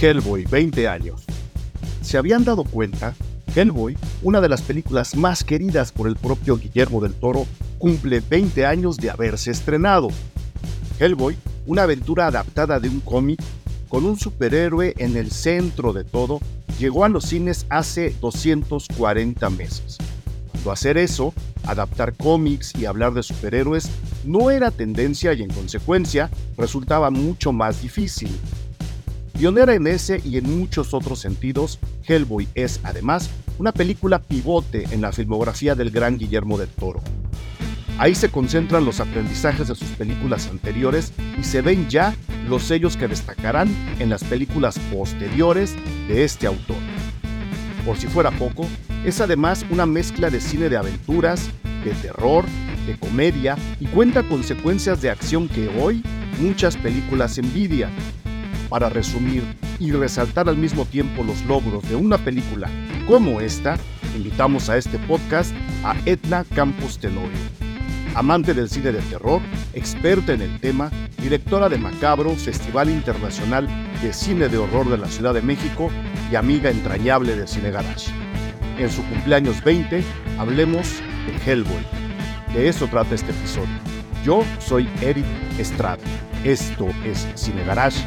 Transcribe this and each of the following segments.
Hellboy 20 años. ¿Se habían dado cuenta? Hellboy, una de las películas más queridas por el propio Guillermo del Toro, cumple 20 años de haberse estrenado. Hellboy, una aventura adaptada de un cómic con un superhéroe en el centro de todo, llegó a los cines hace 240 meses. Cuando hacer eso, adaptar cómics y hablar de superhéroes, no era tendencia y en consecuencia resultaba mucho más difícil. Pionera en ese y en muchos otros sentidos, Hellboy es además una película pivote en la filmografía del gran Guillermo del Toro. Ahí se concentran los aprendizajes de sus películas anteriores y se ven ya los sellos que destacarán en las películas posteriores de este autor. Por si fuera poco, es además una mezcla de cine de aventuras, de terror, de comedia y cuenta con secuencias de acción que hoy muchas películas envidian, para resumir y resaltar al mismo tiempo los logros de una película como esta, invitamos a este podcast a Edna Campos Tenorio, amante del cine de terror, experta en el tema, directora de Macabro, Festival Internacional de Cine de Horror de la Ciudad de México y amiga entrañable de Cine Garage. En su cumpleaños 20, hablemos de Hellboy. De eso trata este episodio. Yo soy Eric Estrada. Esto es Cine Garage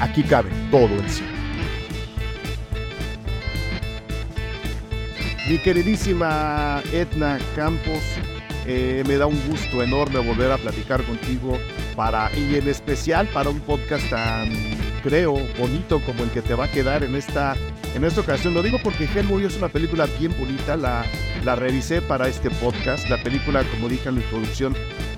Aquí cabe todo el cine. Mi queridísima Edna Campos, eh, me da un gusto enorme volver a platicar contigo para, y en especial para un podcast tan, creo, bonito como el que te va a quedar en esta, en esta ocasión. Lo digo porque Hellboy es una película bien bonita, la, la revisé para este podcast. La película, como dije en la introducción,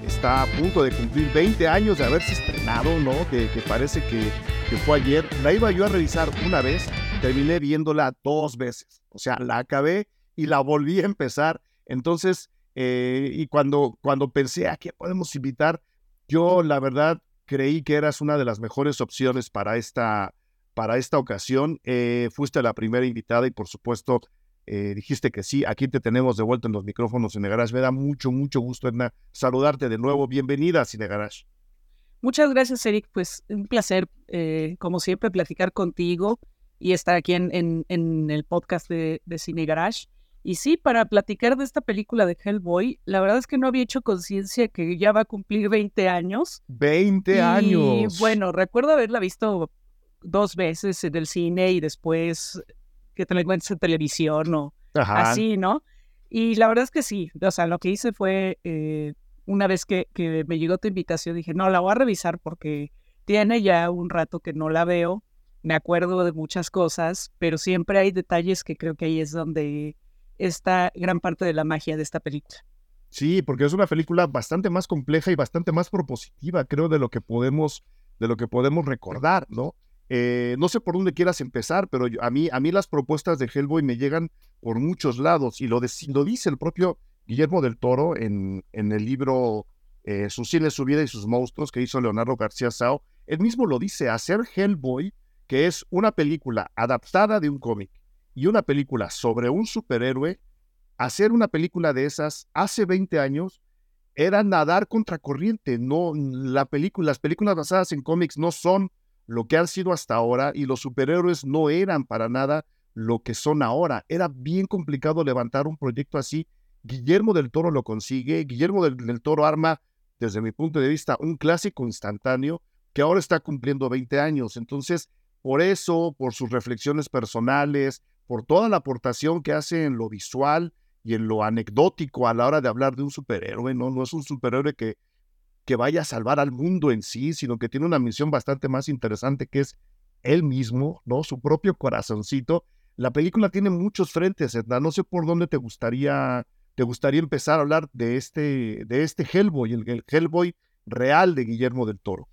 está a punto de cumplir 20 años de haberse estrenado, ¿no? Que, parece que, que, fue ayer. La iba yo a revisar una vez, terminé viéndola dos veces. O sea, la acabé y la volví a empezar. Entonces, eh, y cuando, cuando pensé a qué podemos invitar, yo la verdad creí que eras una de las mejores opciones para esta, para esta ocasión. Eh, fuiste la primera invitada y por supuesto eh, dijiste que sí, aquí te tenemos de vuelta en los micrófonos Garage. Me da mucho, mucho gusto, Edna, saludarte de nuevo. Bienvenida a Cine Garage. Muchas gracias, Eric. Pues un placer, eh, como siempre, platicar contigo y estar aquí en, en, el podcast de, de, Cine Garage. Y sí, para platicar de esta película de Hellboy, la verdad es que no había hecho conciencia que ya va a cumplir 20 años. 20 años. Y bueno, recuerdo haberla visto dos veces en el cine y después que te lo encuentres en televisión o así, ¿no? Y la verdad es que sí, o sea, lo que hice fue, eh, una vez que, que, me llegó tu invitación, dije, no, la voy a revisar porque tiene ya un rato que no la veo, me acuerdo de muchas cosas, pero siempre hay detalles que creo que ahí es donde está gran parte de la magia de esta película. Sí, porque es una película bastante más compleja y bastante más propositiva, creo, de lo que podemos, de lo que podemos recordar, ¿no? Eh, no sé por dónde quieras empezar, pero a, mí, a mí las propuestas de Hellboy me llegan por muchos lados y lo, lo dice el propio Guillermo del Toro en, en el libro eh, Su cine, su vida y sus monstruos que hizo Leonardo García Sao. Él mismo lo dice, hacer Hellboy, que es una película adaptada de un cómic y una película sobre un superhéroe, hacer una película de esas hace 20 años era nadar contra corriente. No, la película, las películas basadas en cómics no son lo que han sido hasta ahora y los superhéroes no eran para nada lo que son ahora. Era bien complicado levantar un proyecto así. Guillermo del Toro lo consigue. Guillermo del, Toro arma, desde mi punto de vista, un clásico instantáneo que ahora está cumpliendo 20 años. Entonces, por eso, por sus reflexiones personales, por toda la aportación que hace en lo visual y en lo anecdótico a la hora de hablar de un superhéroe, ¿no? No es un superhéroe que que vaya a salvar al mundo en sí, sino que tiene una misión bastante más interesante que es él mismo, ¿no? Su propio corazoncito. La película tiene muchos frentes, Edna. No sé por dónde te gustaría, te gustaría empezar a hablar de este, de este Hellboy, el, Hellboy real de Guillermo del Toro.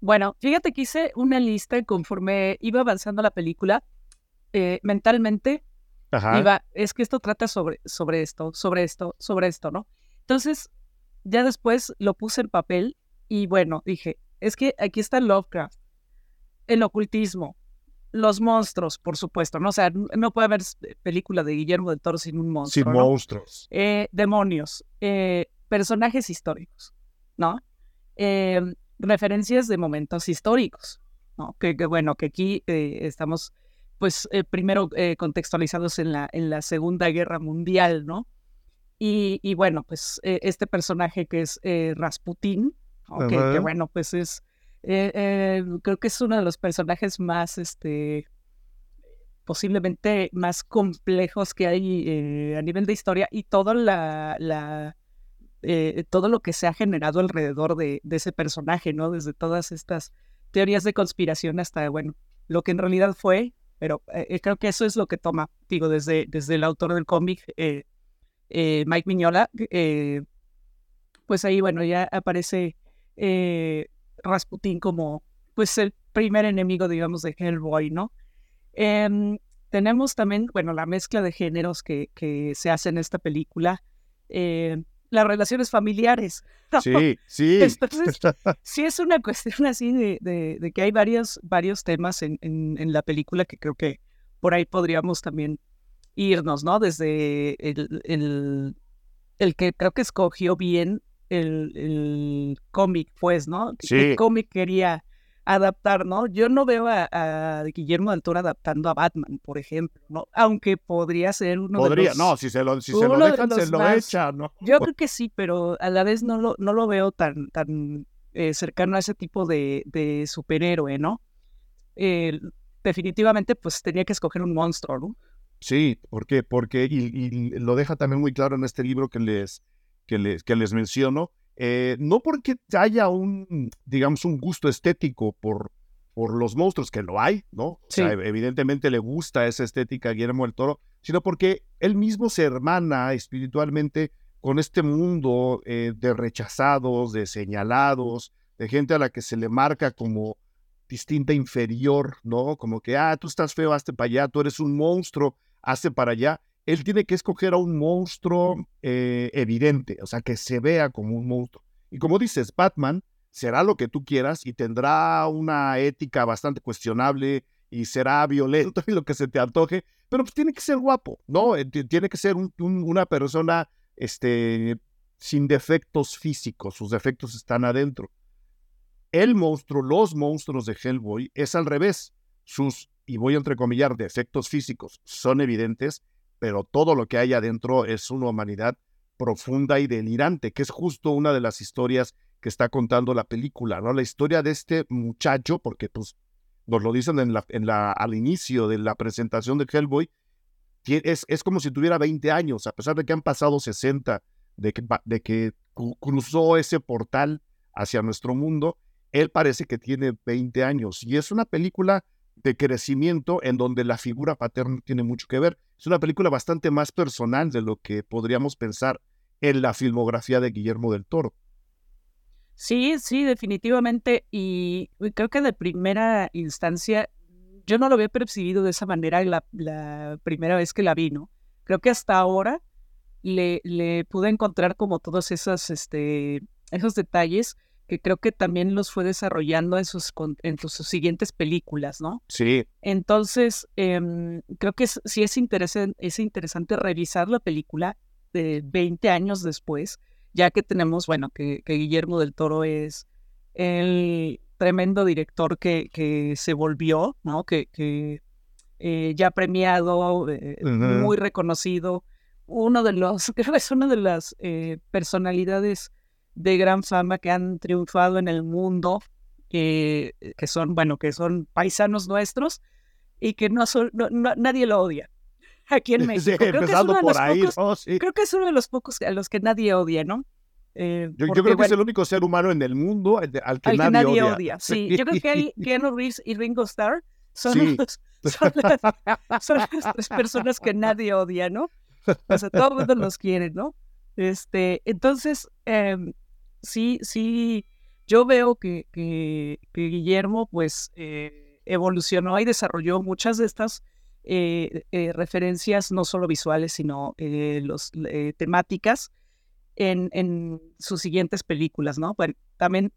Bueno, fíjate que hice una lista conforme iba avanzando la película, eh, mentalmente, iba, es que esto trata sobre, sobre esto, sobre esto, sobre esto, ¿no? Entonces, ya después lo puse en papel y bueno, dije, es que aquí está Lovecraft, el ocultismo, los monstruos, por supuesto, ¿no? O sea, no puede haber película de Guillermo del Toro sin un monstruo. Sin monstruos. Eh, demonios, eh, personajes históricos, ¿no? Em, referencias de momentos históricos, ¿no? Que, bueno, que aquí estamos pues primero contextualizados en la, en la Segunda Guerra Mundial, ¿no? Y, bueno, pues este personaje que es Rasputín, que, bueno, pues es, creo que es uno de los personajes más, este, posiblemente más complejos que hay eh, a nivel de historia y todo, la, la eh, todo lo que se ha generado alrededor de, ese personaje, ¿no? Desde todas estas teorías de conspiración hasta, bueno, lo que en realidad fue, pero eh, creo que eso es lo que toma, digo, desde, desde el autor del cómic, Mike Miñola, pues ahí, bueno, ya aparece Rasputin como, pues, el primer enemigo, digamos, de Hellboy, ¿no? Em, tenemos también, bueno, la mezcla de géneros que, que se hace en esta película. Eh, las relaciones familiares. Sí, sí. sí es una cuestión así de, de, que hay varios, varios temas en, en, la película que creo que por ahí podríamos también irnos, ¿no? Desde el, el, el que creo que escogió bien el, el cómic, pues, ¿no? Sí. ¿Qué cómic quería adaptar, ¿no? Yo no veo a, Guillermo del Toro adaptando a Batman, por ejemplo, ¿no? Aunque podría ser uno podría, de los... no, si se lo, si se lo dejan, se lo echan, ¿no? Yo creo que sí, pero a la vez no lo, no lo veo tan, tan eh, cercano a ese tipo de, de superhéroe, ¿no? definitivamente, pues tenía que escoger un monstruo, ¿no? Sí, ¿por qué? Porque, y, lo deja también muy claro en este libro que les, que les, que les menciono, eh, no porque haya un, digamos, un gusto estético por, por los monstruos, que lo hay, ¿no? O sea, evidentemente le gusta esa estética a Guillermo del Toro, sino porque él mismo se hermana espiritualmente con este mundo eh, de rechazados, de señalados, de gente a la que se le marca como distinta inferior, ¿no? Como que, ah, tú estás feo, hazte para allá, tú eres un monstruo, hazte para allá él tiene que escoger a un monstruo eh, evidente, o sea, que se vea como un monstruo. Y como dices, Batman será lo que tú quieras y tendrá una ética bastante cuestionable y será violento y lo que se te antoje, pero pues tiene que ser guapo, ¿no? Eh, tiene que ser una persona este, sin defectos físicos, sus defectos están adentro. El monstruo, los monstruos de Hellboy es al revés. Sus, y voy a entrecomillar, defectos físicos son evidentes, pero todo lo que hay adentro es una humanidad profunda y delirante, que es justo una de las historias que está contando la película, ¿no? La historia de este muchacho, porque pues nos lo dicen en la, al inicio de la presentación de Hellboy, es, es como si tuviera 20 años, a pesar de que han pasado 60, de que, de que cruzó ese portal hacia nuestro mundo, él parece que tiene 20 años. Y es una película de crecimiento en donde la figura paterna tiene mucho que ver. Es una película bastante más personal de lo que podríamos pensar en la filmografía de Guillermo del Toro. Sí, sí, definitivamente. Y creo que de primera instancia yo no lo había percibido de esa manera la, la primera vez que la vi, ¿no? Creo que hasta ahora le, le pude encontrar como todos esos, este, esos detalles que creo que también los fue desarrollando en sus, en sus siguientes películas, ¿no? Sí. Entonces, em, creo que sí es, interesante, es interesante revisar la película de 20 años después, ya que tenemos, bueno, que, Guillermo del Toro es el tremendo director que, que se volvió, ¿no? Que, que eh, ya premiado, eh, muy reconocido, uno de los, creo que es una de las eh, personalidades de gran fama que han triunfado en el mundo, que son, bueno, que son paisanos nuestros y que no son, nadie lo odia aquí en México. creo, que es uno de los pocos, creo que es uno de los pocos a los que nadie odia, ¿no? Eh, yo, creo que es el único ser humano en el mundo al que, nadie, odia. Sí, yo creo que Keanu Reeves y Ringo Starr son, son, las, tres personas que nadie odia, ¿no? O sea, todo el mundo los quiere, ¿no? Este, entonces, em, sí, sí, yo veo que, que, Guillermo pues eh, evolucionó y desarrolló muchas de estas eh, eh, referencias, no solo visuales, sino los, temáticas en, en, sus siguientes películas, ¿no? Bueno, también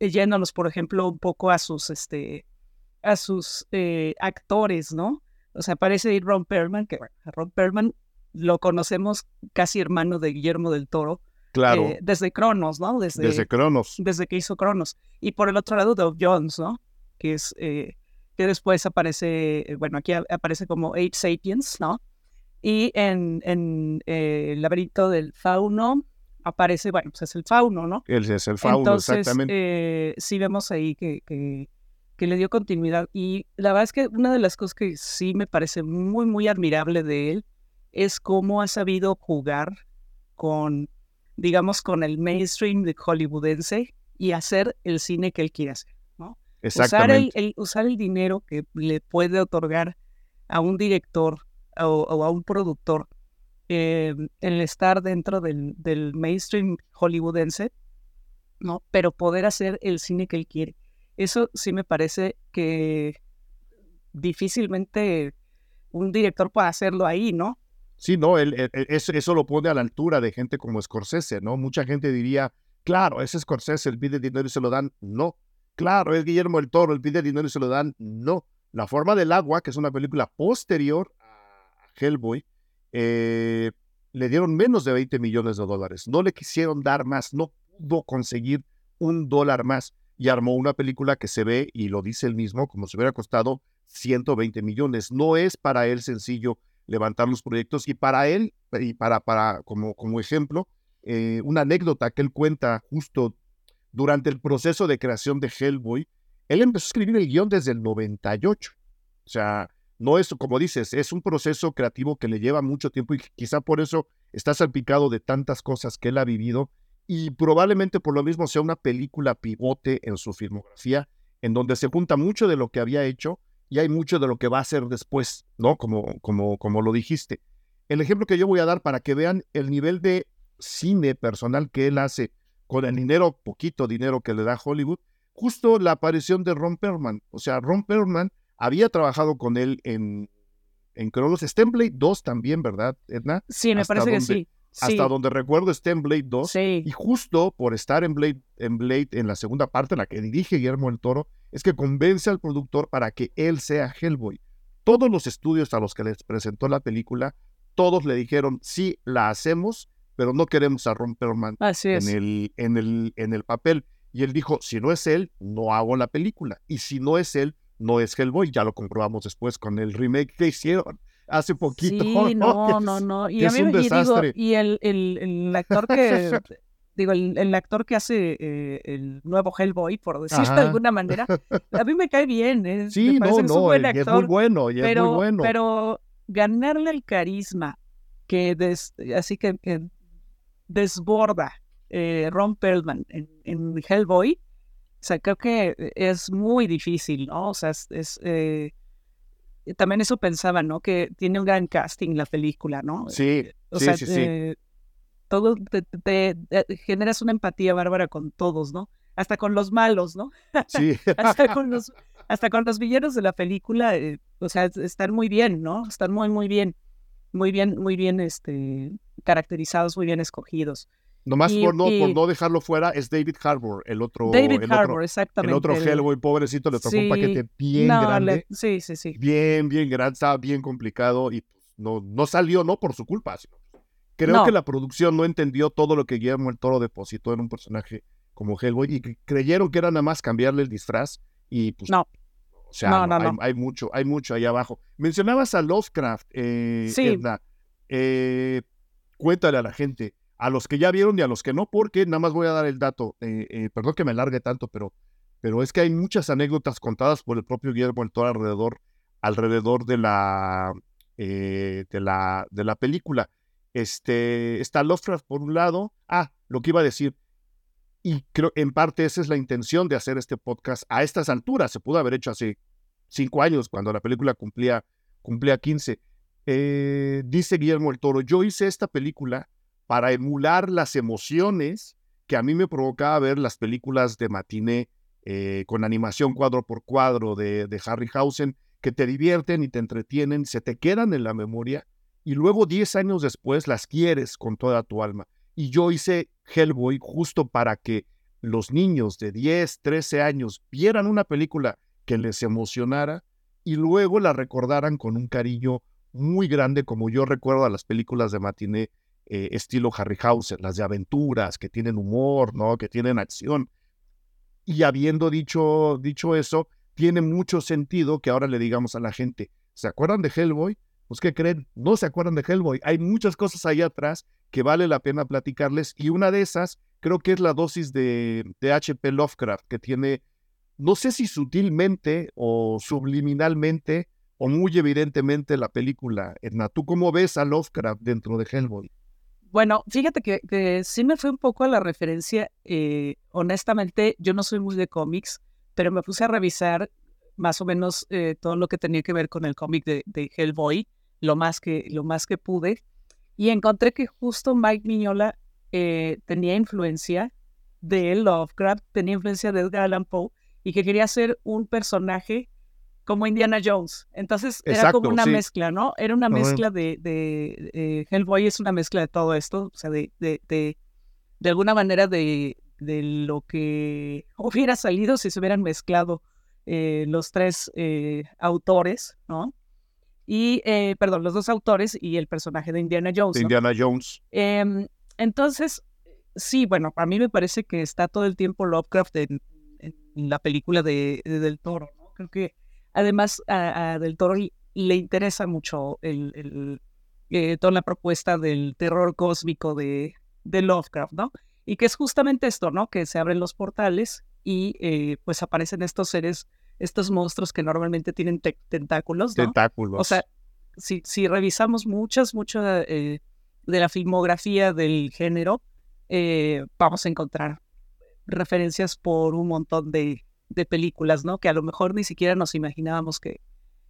yéndonos, por ejemplo, un poco a sus, este, a sus actores, ¿no? O sea, aparece Ron Perlman, que bueno, Ron Perlman lo conocemos casi hermano de Guillermo del Toro, Claro. Eh, desde Cronos, ¿no? Desde, desde Cronos. Desde que hizo Cronos. Y por el otro lado, Dove Jones, ¿no? que es que después aparece, bueno, aquí aparece como Eight Sapiens, ¿no? Y en, en el laberinto del fauno aparece, bueno, pues es el fauno, ¿no? Él es el fauno, Entonces, exactamente. sí vemos ahí que, que, que, le dio continuidad. Y la verdad es que una de las cosas que sí me parece muy, muy admirable de él es cómo ha sabido jugar con, digamos, con el mainstream de hollywoodense y hacer el cine que él quiere hacer, ¿no? Usar el, usar el dinero que le puede otorgar a un director o, a un productor eh, el estar dentro del, del, mainstream hollywoodense, ¿no? Pero poder hacer el cine que él quiere. Eso sí me parece que difícilmente un director puede hacerlo ahí, ¿no? Sí, no, él, eso, lo pone a la altura de gente como Scorsese, ¿no? Mucha gente diría, claro, ese Scorsese, el pide dinero y se lo dan. No. Claro, es Guillermo el Toro, el pide dinero y se lo dan. No. La forma del agua, que es una película posterior a Hellboy, eh, le dieron menos de 20 millones de dólares. No le quisieron dar más, no pudo conseguir un dólar más y armó una película que se ve, y lo dice él mismo, como si hubiera costado 120 millones. No es para él sencillo levantar los proyectos. Y para él, y para, para como, como ejemplo, eh, una anécdota que él cuenta justo durante el proceso de creación de Hellboy, él empezó a escribir el guion desde el 98. O sea, no es, como dices, es un proceso creativo que le lleva mucho tiempo y quizá por eso está salpicado de tantas cosas que él ha vivido y probablemente por lo mismo sea una película pivote en su filmografía, en donde se junta mucho de lo que había hecho y hay mucho de lo que va a hacer después, ¿no? Como, como, como lo dijiste. El ejemplo que yo voy a dar para que vean el nivel de cine personal que él hace con el dinero, poquito dinero que le da Hollywood, justo la aparición de Ron Perlman. O sea, Ron Perlman había trabajado con él en, en Cronos Stemblade 2 también, ¿verdad, Edna? Sí, me parece que sí. Hasta donde recuerdo Stemblade 2. Sí. Y justo por estar en Blade, en Blade, en la segunda parte, en la que dirige Guillermo el Toro, es que convence al productor para que él sea Hellboy. Todos los estudios a los que les presentó la película, todos le dijeron, sí, la hacemos, pero no queremos a Ron Perlman en, el, en, el, en el papel. Y él dijo, si no es él, no hago la película. Y si no es él, no es Hellboy. Ya lo comprobamos después con el remake que hicieron hace poquito. Sí, no, no, no. Y, a mí, y, digo, y el, el, el actor que digo, el, actor que hace eh, el nuevo Hellboy, por decirlo de alguna manera, a mí me cae bien. ¿eh? sí, no, no, es, muy bueno, y pero, es muy bueno. Pero ganarle el carisma que así que, desborda eh, Ron Perlman en, Hellboy, o sea, creo que es muy difícil, ¿no? O sea, es, también eso pensaba, ¿no? Que tiene un gran casting la película, ¿no? Sí, o sí, sea, sí, sí todo te, generas una empatía bárbara con todos, ¿no? Hasta con los malos, ¿no? Sí. hasta, con los, hasta con los villanos de la película, eh, o sea, están muy bien, ¿no? Están muy, muy bien, muy bien, muy bien este, caracterizados, muy bien escogidos. Nomás por, no, por no dejarlo fuera es David Harbour, el otro. David el Harbour, otro, exactamente. El otro Hellboy, pobrecito, le tocó un paquete bien grande. sí, sí, sí. Bien, bien grande, estaba bien complicado y pues, no, no salió, no por su culpa, sino Creo que la producción no entendió todo lo que Guillermo el Toro depositó en un personaje como Hellboy y creyeron que era nada más cambiarle el disfraz y pues no. O sea, hay, mucho, hay mucho ahí abajo. Mencionabas a Lovecraft, eh, Edna. Eh, cuéntale a la gente, a los que ya vieron y a los que no, porque nada más voy a dar el dato. Eh, eh, perdón que me largue tanto, pero, pero es que hay muchas anécdotas contadas por el propio Guillermo el Toro alrededor, alrededor de la, de la, de la película. Este, está Lovecraft por un lado. Ah, lo que iba a decir. Y creo en parte esa es la intención de hacer este podcast a estas alturas. Se pudo haber hecho hace cinco años, cuando la película cumplía, cumplía 15. Eh, dice Guillermo el Toro, yo hice esta película para emular las emociones que a mí me provocaba ver las películas de matiné eh, con animación cuadro por cuadro de, de Harryhausen, que te divierten y te entretienen, se te quedan en la memoria y luego 10 años después las quieres con toda tu alma. Y yo hice Hellboy justo para que los niños de 10, 13 años vieran una película que les emocionara y luego la recordaran con un cariño muy grande como yo recuerdo a las películas de matiné eh, estilo Harryhausen, las de aventuras, que tienen humor, ¿no? que tienen acción. Y habiendo dicho, dicho eso, tiene mucho sentido que ahora le digamos a la gente, ¿se acuerdan de Hellboy? Pues ¿qué creen? No se acuerdan de Hellboy. Hay muchas cosas ahí atrás que vale la pena platicarles y una de esas creo que es la dosis de, de H.P. Lovecraft que tiene, no sé si sutilmente o subliminalmente o muy evidentemente la película. Edna, ¿tú cómo ves a Lovecraft dentro de Hellboy? Bueno, fíjate que, sí me fue un poco a la referencia. Eh, honestamente, yo no soy muy de cómics, pero me puse a revisar más o menos eh, todo lo que tenía que ver con el cómic de, Hellboy, lo más, que, lo más que pude, y encontré que justo Mike Miñola eh, tenía influencia de Lovecraft, tenía influencia de Edgar Allan Poe, y que quería ser un personaje como Indiana Jones. Entonces era como una mezcla, ¿no? Era una mezcla de, de, eh, Hellboy es una mezcla de todo esto, o sea, de, de, de, alguna manera de, de lo que hubiera salido si se hubieran mezclado eh, los tres eh, autores, ¿no? Y, perdón, los dos autores y el personaje de Indiana Jones. Indiana Jones. Em, entonces, sí, bueno, a mí me parece que está todo el tiempo Lovecraft en, en la película de, del toro, ¿no? Creo que Además, a, Del Toro le interesa mucho el, eh, toda la propuesta del terror cósmico de, de, Lovecraft, ¿no? Y que es justamente esto, ¿no? Que se abren los portales y eh, pues aparecen estos seres, estos monstruos que normalmente tienen tentáculos, ¿no? Tentáculos. O sea, si, si revisamos muchas, muchas eh, de la filmografía del género, vamos a encontrar referencias por un montón de, de películas, ¿no? Que a lo mejor ni siquiera nos imaginábamos que,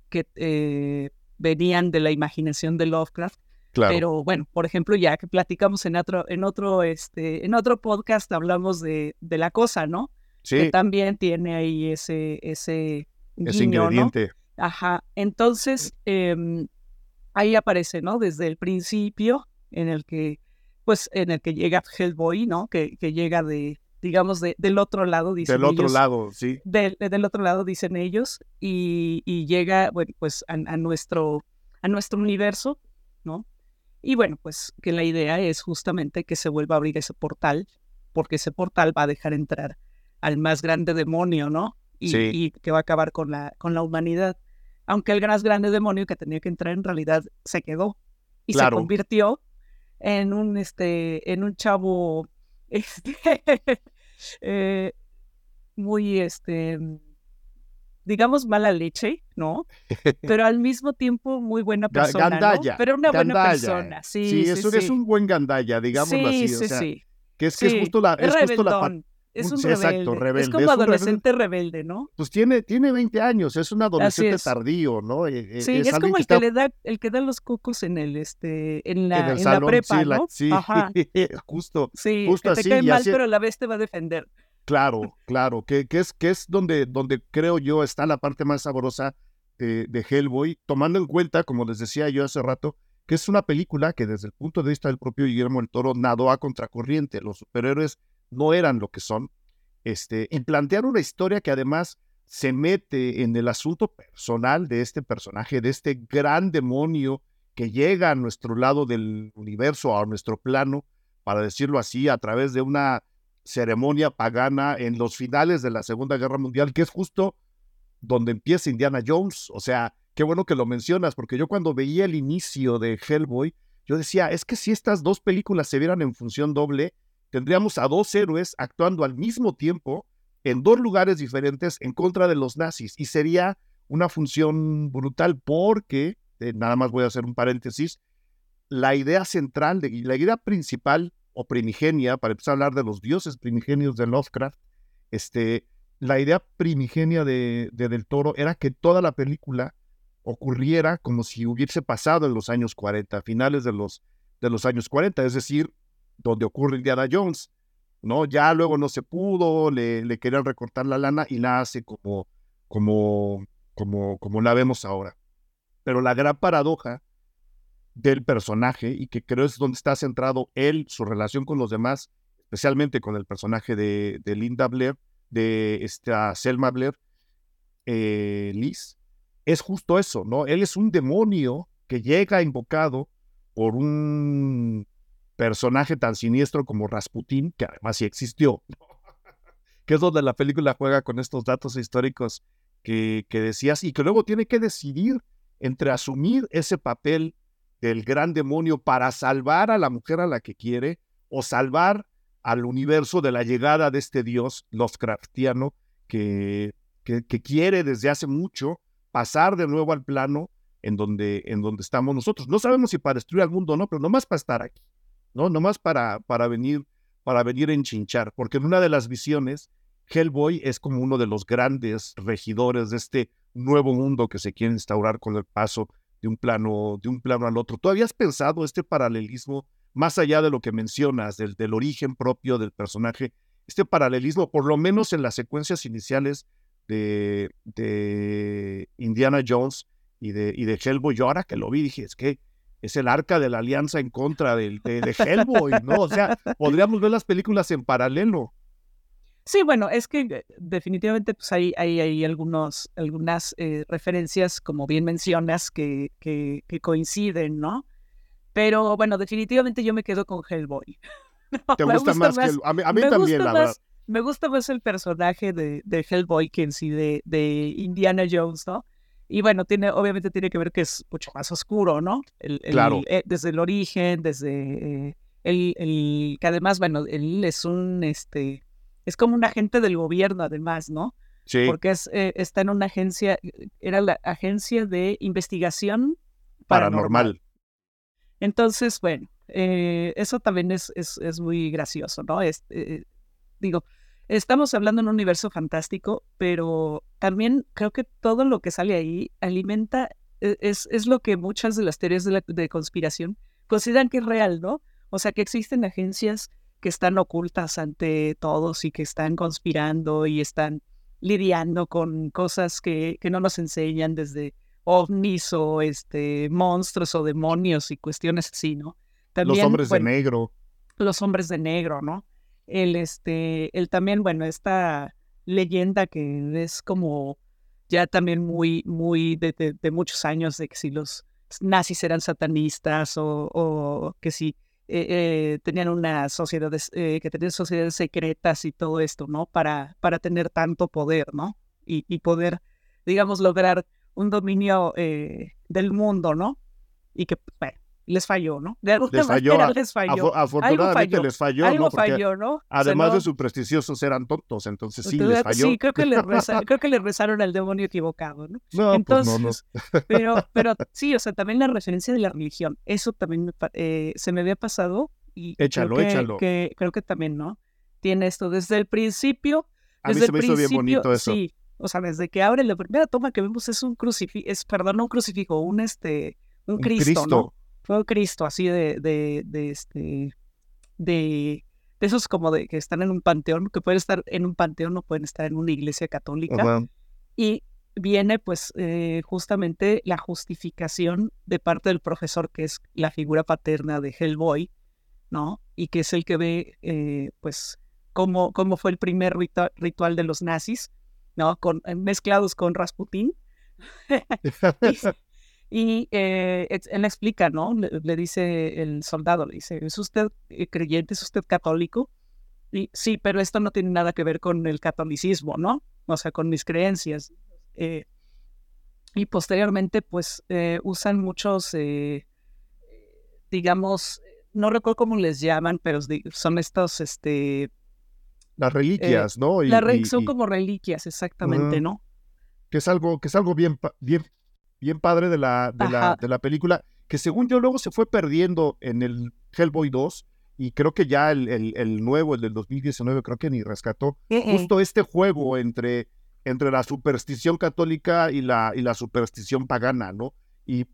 que eh, venían de la imaginación de Lovecraft. Claro. Pero bueno, por ejemplo, ya que platicamos en otro, en otro, este, en otro podcast, hablamos de, de la cosa, ¿no? Sí. Que también tiene ahí ese, ese, ingrediente. Ajá. Entonces, em, ahí aparece, ¿no? Desde el principio, en el que, pues, en el que llega Hellboy, ¿no? Que, que llega de, digamos, de, del otro lado, dicen Del otro lado, sí. Del, del otro lado, dicen ellos, y, y llega, bueno, pues a, nuestro, a nuestro universo, ¿no? Y bueno, pues que la idea es justamente que se vuelva a abrir ese portal, porque ese portal va a dejar entrar al más grande demonio, ¿no? Y, y que va a acabar con la, con la humanidad. Aunque el más grande demonio que tenía que entrar en realidad se quedó y se convirtió en un, este, en un chavo este, eh, muy, este, digamos, mala leche, ¿no? Pero al mismo tiempo muy buena persona. Gandaya. Pero una buena persona, sí. Sí, es, sí, un, buen gandalla, digámoslo así. Sí, sí. Que es, que es justo la... Es, justo la es un Exacto, rebelde. Es como adolescente rebelde, ¿no? Pues tiene, tiene 20 años, es un adolescente tardío, ¿no? E, e, sí, es, como el que, le da, el que da los cocos en el, este, en la, en, la prepa, ¿no? sí, justo, sí, justo que te cae mal, pero a la vez te va a defender. Claro, claro, que, que es, que es donde, donde creo yo está la parte más sabrosa de, de Hellboy, tomando en cuenta, como les decía yo hace rato, que es una película que desde el punto de vista del propio Guillermo del Toro nadó a contracorriente. Los superhéroes no eran lo que son, este, y plantear una historia que además se mete en el asunto personal de este personaje, de este gran demonio que llega a nuestro lado del universo, a nuestro plano, para decirlo así, a través de una ceremonia pagana en los finales de la Segunda Guerra Mundial, que es justo donde empieza Indiana Jones. O sea, qué bueno que lo mencionas, porque yo cuando veía el inicio de Hellboy, yo decía, es que si estas dos películas se vieran en función doble, tendríamos a dos héroes actuando al mismo tiempo en dos lugares diferentes en contra de los nazis y sería una función brutal porque, eh, nada más voy a hacer un paréntesis, la idea central, de, la idea principal o primigenia, para empezar a hablar de los dioses primigenios de Lovecraft, este, la idea primigenia de, de Del Toro era que toda la película ocurriera como si hubiese pasado en los años 40, finales de los, de los años 40, es decir, donde ocurre Indiana Jones, ¿no? Ya luego no se pudo, le, le querían recortar la lana y la hace como, como, como, como la vemos ahora. Pero la gran paradoja del personaje, y que creo es donde está centrado él, su relación con los demás, especialmente con el personaje de, de Linda Blair, de esta Selma Blair, eh, Liz, es justo eso, ¿no? Él es un demonio que llega invocado por un personaje tan siniestro como Rasputín, que además sí existió, que es donde la película juega con estos datos históricos que, que decías y que luego tiene que decidir entre asumir ese papel del gran demonio para salvar a la mujer a la que quiere o salvar al universo de la llegada de este dios Lovecraftiano que, que, que, quiere desde hace mucho pasar de nuevo al plano en donde, en donde estamos nosotros. No sabemos si para destruir al mundo o no, pero nomás para estar aquí, ¿no? Nomás para, para venir, para venir a enchinchar, porque en una de las visiones, Hellboy es como uno de los grandes regidores de este nuevo mundo que se quiere instaurar con el paso de un plano, de un plano al otro. ¿Tú habías pensado este paralelismo, más allá de lo que mencionas, del, del origen propio del personaje, este paralelismo, por lo menos en las secuencias iniciales de, de Indiana Jones y de, y de Hellboy, yo ahora que lo vi dije, es que es el arca de la alianza en contra de, de, de Hellboy, ¿no? O sea, podríamos ver las películas en paralelo. Sí, bueno, es que eh, definitivamente pues hay, hay, hay algunos, algunas eh, referencias, como bien mencionas, que, que, coinciden, ¿no? Pero bueno, definitivamente yo me quedo con Hellboy. ¿Te gusta, más, que el... A mí, también, la verdad. Me gusta más el personaje de, de Hellboy que en sí de, de, Indiana Jones, ¿no? Y bueno, tiene, obviamente tiene que ver que es mucho más oscuro, ¿no? El, claro. Eh, desde el origen, desde el, el, que además, bueno, él es un, este, es como un agente del gobierno, además, ¿no? Sí. Porque es, eh, está en una agencia, era la agencia de investigación paranormal. Entonces, bueno, eh, eso también es, es, muy gracioso, ¿no? Es, eh, digo, estamos hablando de un universo fantástico, pero también creo que todo lo que sale ahí alimenta, es, es lo que muchas de las teorías de, de conspiración consideran que es real, ¿no? O sea, que existen agencias que están ocultas ante todos y que están conspirando y están lidiando con cosas que, que no nos enseñan desde ovnis o este, monstruos o demonios y cuestiones así, ¿no? También, los hombres de negro. Los hombres de negro, ¿no? El, este, el también, bueno, esta leyenda que es como ya también muy, muy de, de, muchos años de que si los nazis eran satanistas o, o que si eh, eh, tenían una sociedad, eh, que tenían sociedades secretas y todo esto, ¿no? Para, para tener tanto poder, ¿no? Y, y poder, digamos, lograr un dominio del mundo, ¿no? Y que, bueno, les falló, ¿no? De alguna les falló, manera les falló. afortunadamente les falló, Algo ¿no? falló, ¿no? Además de sus eran tontos, entonces sí les falló. Sí, creo que les, creo que les rezaron al demonio equivocado, ¿no? No, entonces, pues no, no. Pero, pero sí, o sea, también la referencia de la religión, eso también eh, se me había pasado y échalo, creo que, échalo. Que, creo que también, ¿no? Tiene esto desde el principio. A desde mí se me hizo bien bonito eso. Sí, o sea, desde que abre la primera toma que vemos es un crucifijo, es, perdón, no un crucifijo, un este, un, Un Cristo, Cristo. ¿no? Fue Cristo, así de, de, de este, de, de esos como de que están en un panteón, que pueden estar en un panteón o pueden estar en una iglesia católica. Ajá. Y viene pues eh, justamente la justificación de parte del profesor, que es la figura paterna de Hellboy, ¿no? Y que es el que ve eh, pues cómo, cómo fue el primer ritual, ritual de los nazis, ¿no? Con, mezclados con Rasputín. Y eh, él explica, ¿no? Le, le, dice el soldado, le dice, ¿es usted eh, creyente? ¿Es usted católico? Y sí, pero esto no tiene nada que ver con el catolicismo, ¿no? O sea, con mis creencias. Eh, y posteriormente, pues, eh, usan muchos, eh, digamos, no recuerdo cómo les llaman, pero son estos, este... Las reliquias, ¿no? Y, la re y, son como reliquias, exactamente, uh -huh. ¿no? Que es algo, que es algo bien, bien bien padre de la, de la, de la, película, que según yo luego se fue perdiendo en el Hellboy 2 y creo que ya el, el, el nuevo, el del 2019, creo que ni rescató uh -uh. justo este juego entre, entre la superstición católica y la, y la superstición pagana, ¿no? Y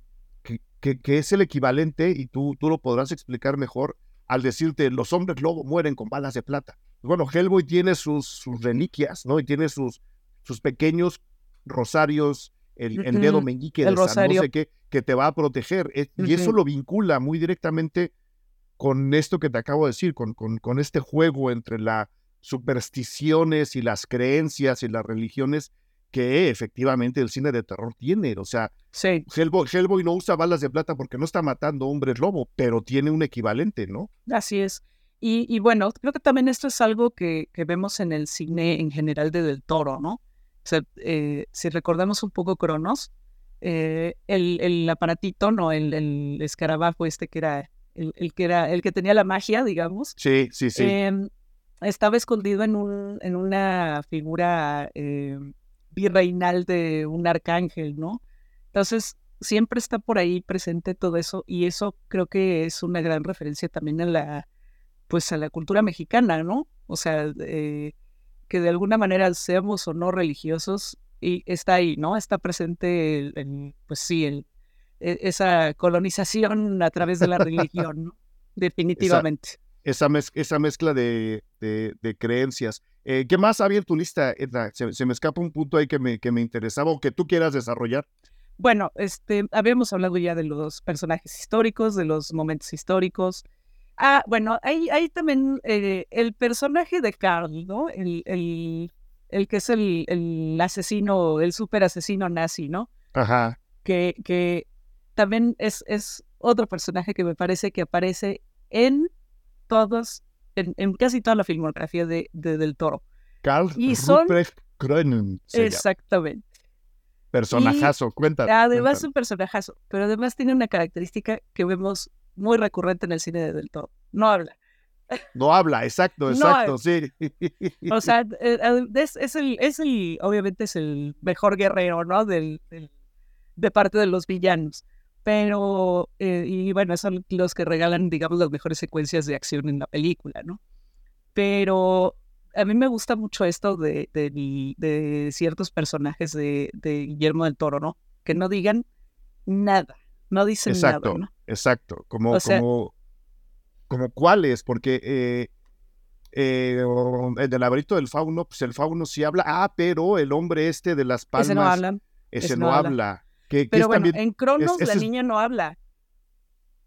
que, que, que, es el equivalente, y tú, tú lo podrás explicar mejor, al decirte los hombres lobo mueren con balas de plata. Bueno, Hellboy tiene sus, sus reliquias, ¿no? Y tiene sus, sus pequeños rosarios el, el dedo meñique el de San no sé qué, que te va a proteger. Es, uh -huh. Y eso lo vincula muy directamente con esto que te acabo de decir, con, con, con este juego entre las supersticiones y las creencias y las religiones que efectivamente el cine de terror tiene. O sea, sí. Hellboy, Hellboy no usa balas de plata porque no está matando hombres lobo, pero tiene un equivalente, ¿no? Así es. Y, y bueno, creo que también esto es algo que, que, vemos en el cine en general de Del Toro, ¿no? Eh, si recordamos un poco Cronos, eh, el, el, aparatito, no, el, el, escarabajo este que era el, el, que era el que tenía la magia, digamos. Sí, sí, sí. Em, estaba escondido en un, en una figura em, virreinal de un arcángel, ¿no? Entonces, siempre está por ahí presente todo eso y eso creo que es una gran referencia también a la, pues a la cultura mexicana, ¿no? O sea, eh, que de alguna manera seamos o no religiosos y está ahí, ¿no? Está presente, pues sí, el, e, esa colonización a través de la religión, ¿no? Definitivamente. Esa, esa, mezcla de, de, creencias. Eh, ¿Qué más había en tu lista, Edna? Se, me escapa un punto ahí que me, que me interesaba o que tú quieras desarrollar. Bueno, este, habíamos hablado ya de los personajes históricos, de los momentos históricos. Ah, bueno, hay, hay también eh, el personaje de Carl, ¿no? El, el, el que es el, el, asesino, el super asesino nazi, ¿no? Ajá. Que, que también es, es otro personaje que me parece que aparece en todos, en, casi toda la filmografía de, del Toro. Carl y son... Exactamente. Personajazo, cuéntame. Además es un personajazo, pero además tiene una característica que vemos muy recurrente en el cine de Del Toro. No habla. No habla, exacto, exacto, sí. O sea, eh, es, el, es el, obviamente es el mejor guerrero, ¿no? Del, de parte de los villanos. Pero, eh, y bueno, son los que regalan, digamos, las mejores secuencias de acción en la película, ¿no? Pero a mí me gusta mucho esto de, de, ciertos personajes de, Guillermo del Toro, ¿no? Que no digan nada, no dicen exacto, nada, Exacto, como, como, como cuáles, porque eh, eh, en el laberinto del fauno, pues el fauno sí habla, ah, pero el hombre este de las palmas. Ese no habla. Ese, no, habla. Que, pero bueno, en Cronos la niña no habla.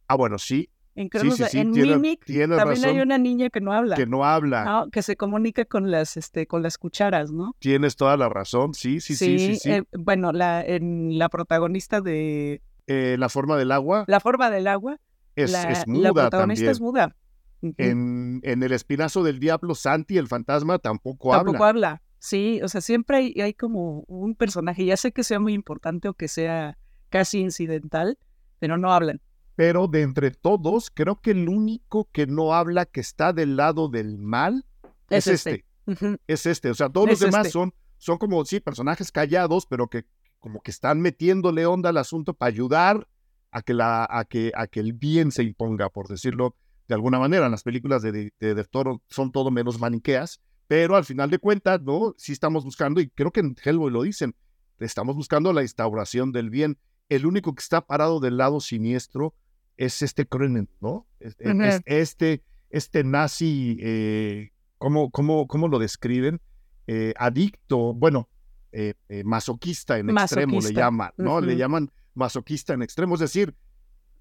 Ah, bueno, sí, en, en Mimic también hay una niña que no habla. Que no habla. Que se comunica con las, este, con las cucharas, ¿no? Tienes toda la razón, sí, sí, sí. sí, sí, eh, bueno, la, en la protagonista de... Eh, la forma del agua. La forma del agua. Es, la, es muda La protagonista es muda. En, en, El Espinazo del Diablo, Santi, el fantasma, tampoco, habla. Tampoco habla. Sí, o sea, siempre hay, hay como un personaje, ya sé que sea muy importante o que sea casi incidental, pero no hablan pero de entre todos, creo que el único que no habla que está del lado del mal es, este. este. Es este. O sea, todos los demás este. son, son como, sí, personajes callados, pero que como que están metiéndole onda al asunto para ayudar a que, la, a que, a que el bien se imponga, por decirlo de alguna manera. Las películas de, de, Toro son todo menos maniqueas, pero al final de cuentas, ¿no? Sí estamos buscando, y creo que en Hellboy lo dicen, estamos buscando la instauración del bien. El único que está parado del lado siniestro es este Cronen, ¿no? E, este, este nazi, eh, ¿cómo, cómo, cómo, lo describen? Eh, adicto, bueno, eh, masoquista en extremo le llaman, ¿no? Le llaman masoquista en extremo, es decir,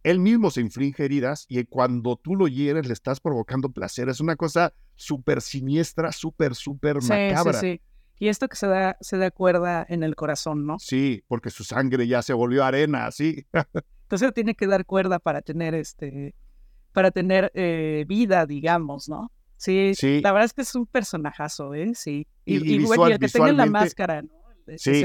él mismo se inflige heridas y cuando tú lo hieres le estás provocando placer. Es una cosa súper siniestra, súper, súper macabra. Sí, sí. Y esto que se da, se da cuerda en el corazón, ¿no? Sí, porque su sangre ya se volvió arena, sí. Entonces tiene que dar cuerda para tener este, para tener eh, vida, digamos, ¿no? Sí, sí, la verdad es que es un personajazo, ¿eh? Sí. Y, el que tenga la máscara, ¿no? Sí.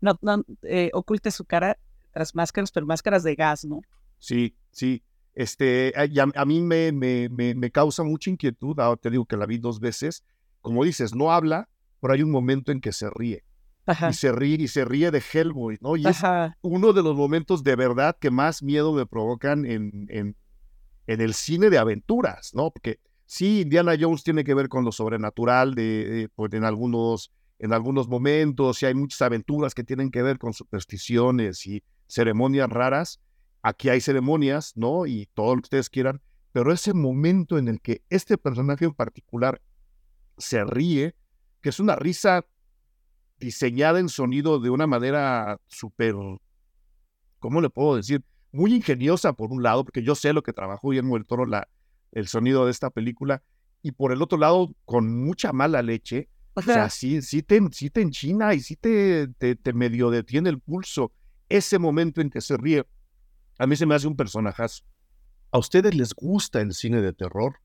no, no eh, oculte su cara tras máscaras, pero máscaras de gas, ¿no? Sí, sí. Este, a, mí me, me, me, causa mucha inquietud, ahora te digo que la vi dos veces. Como dices, no habla, pero hay un momento en que se ríe y se ríe y se ríe de Hellboy, ¿no? Y es uno de los momentos de verdad que más miedo me provocan en, en, en, el cine de aventuras, ¿no? Porque sí, Indiana Jones tiene que ver con lo sobrenatural de, pues, en algunos en algunos momentos y hay muchas aventuras que tienen que ver con supersticiones y ceremonias raras. Aquí hay ceremonias, ¿no? Y todo lo que ustedes quieran, pero ese momento en el que este personaje en particular se ríe, que es una risa diseñada en sonido de una manera súper, ¿cómo le puedo decir? Muy ingeniosa por un lado, porque yo sé lo que trabajó Guillermo del Toro, la, el sonido de esta película, y por el otro lado, con mucha mala leche, o sea, sí, sí, te, sí te enchina y sí te, te, te, medio detiene el pulso. Ese momento en que se ríe, a mí se me hace un personajazo. ¿A ustedes les gusta el cine de terror?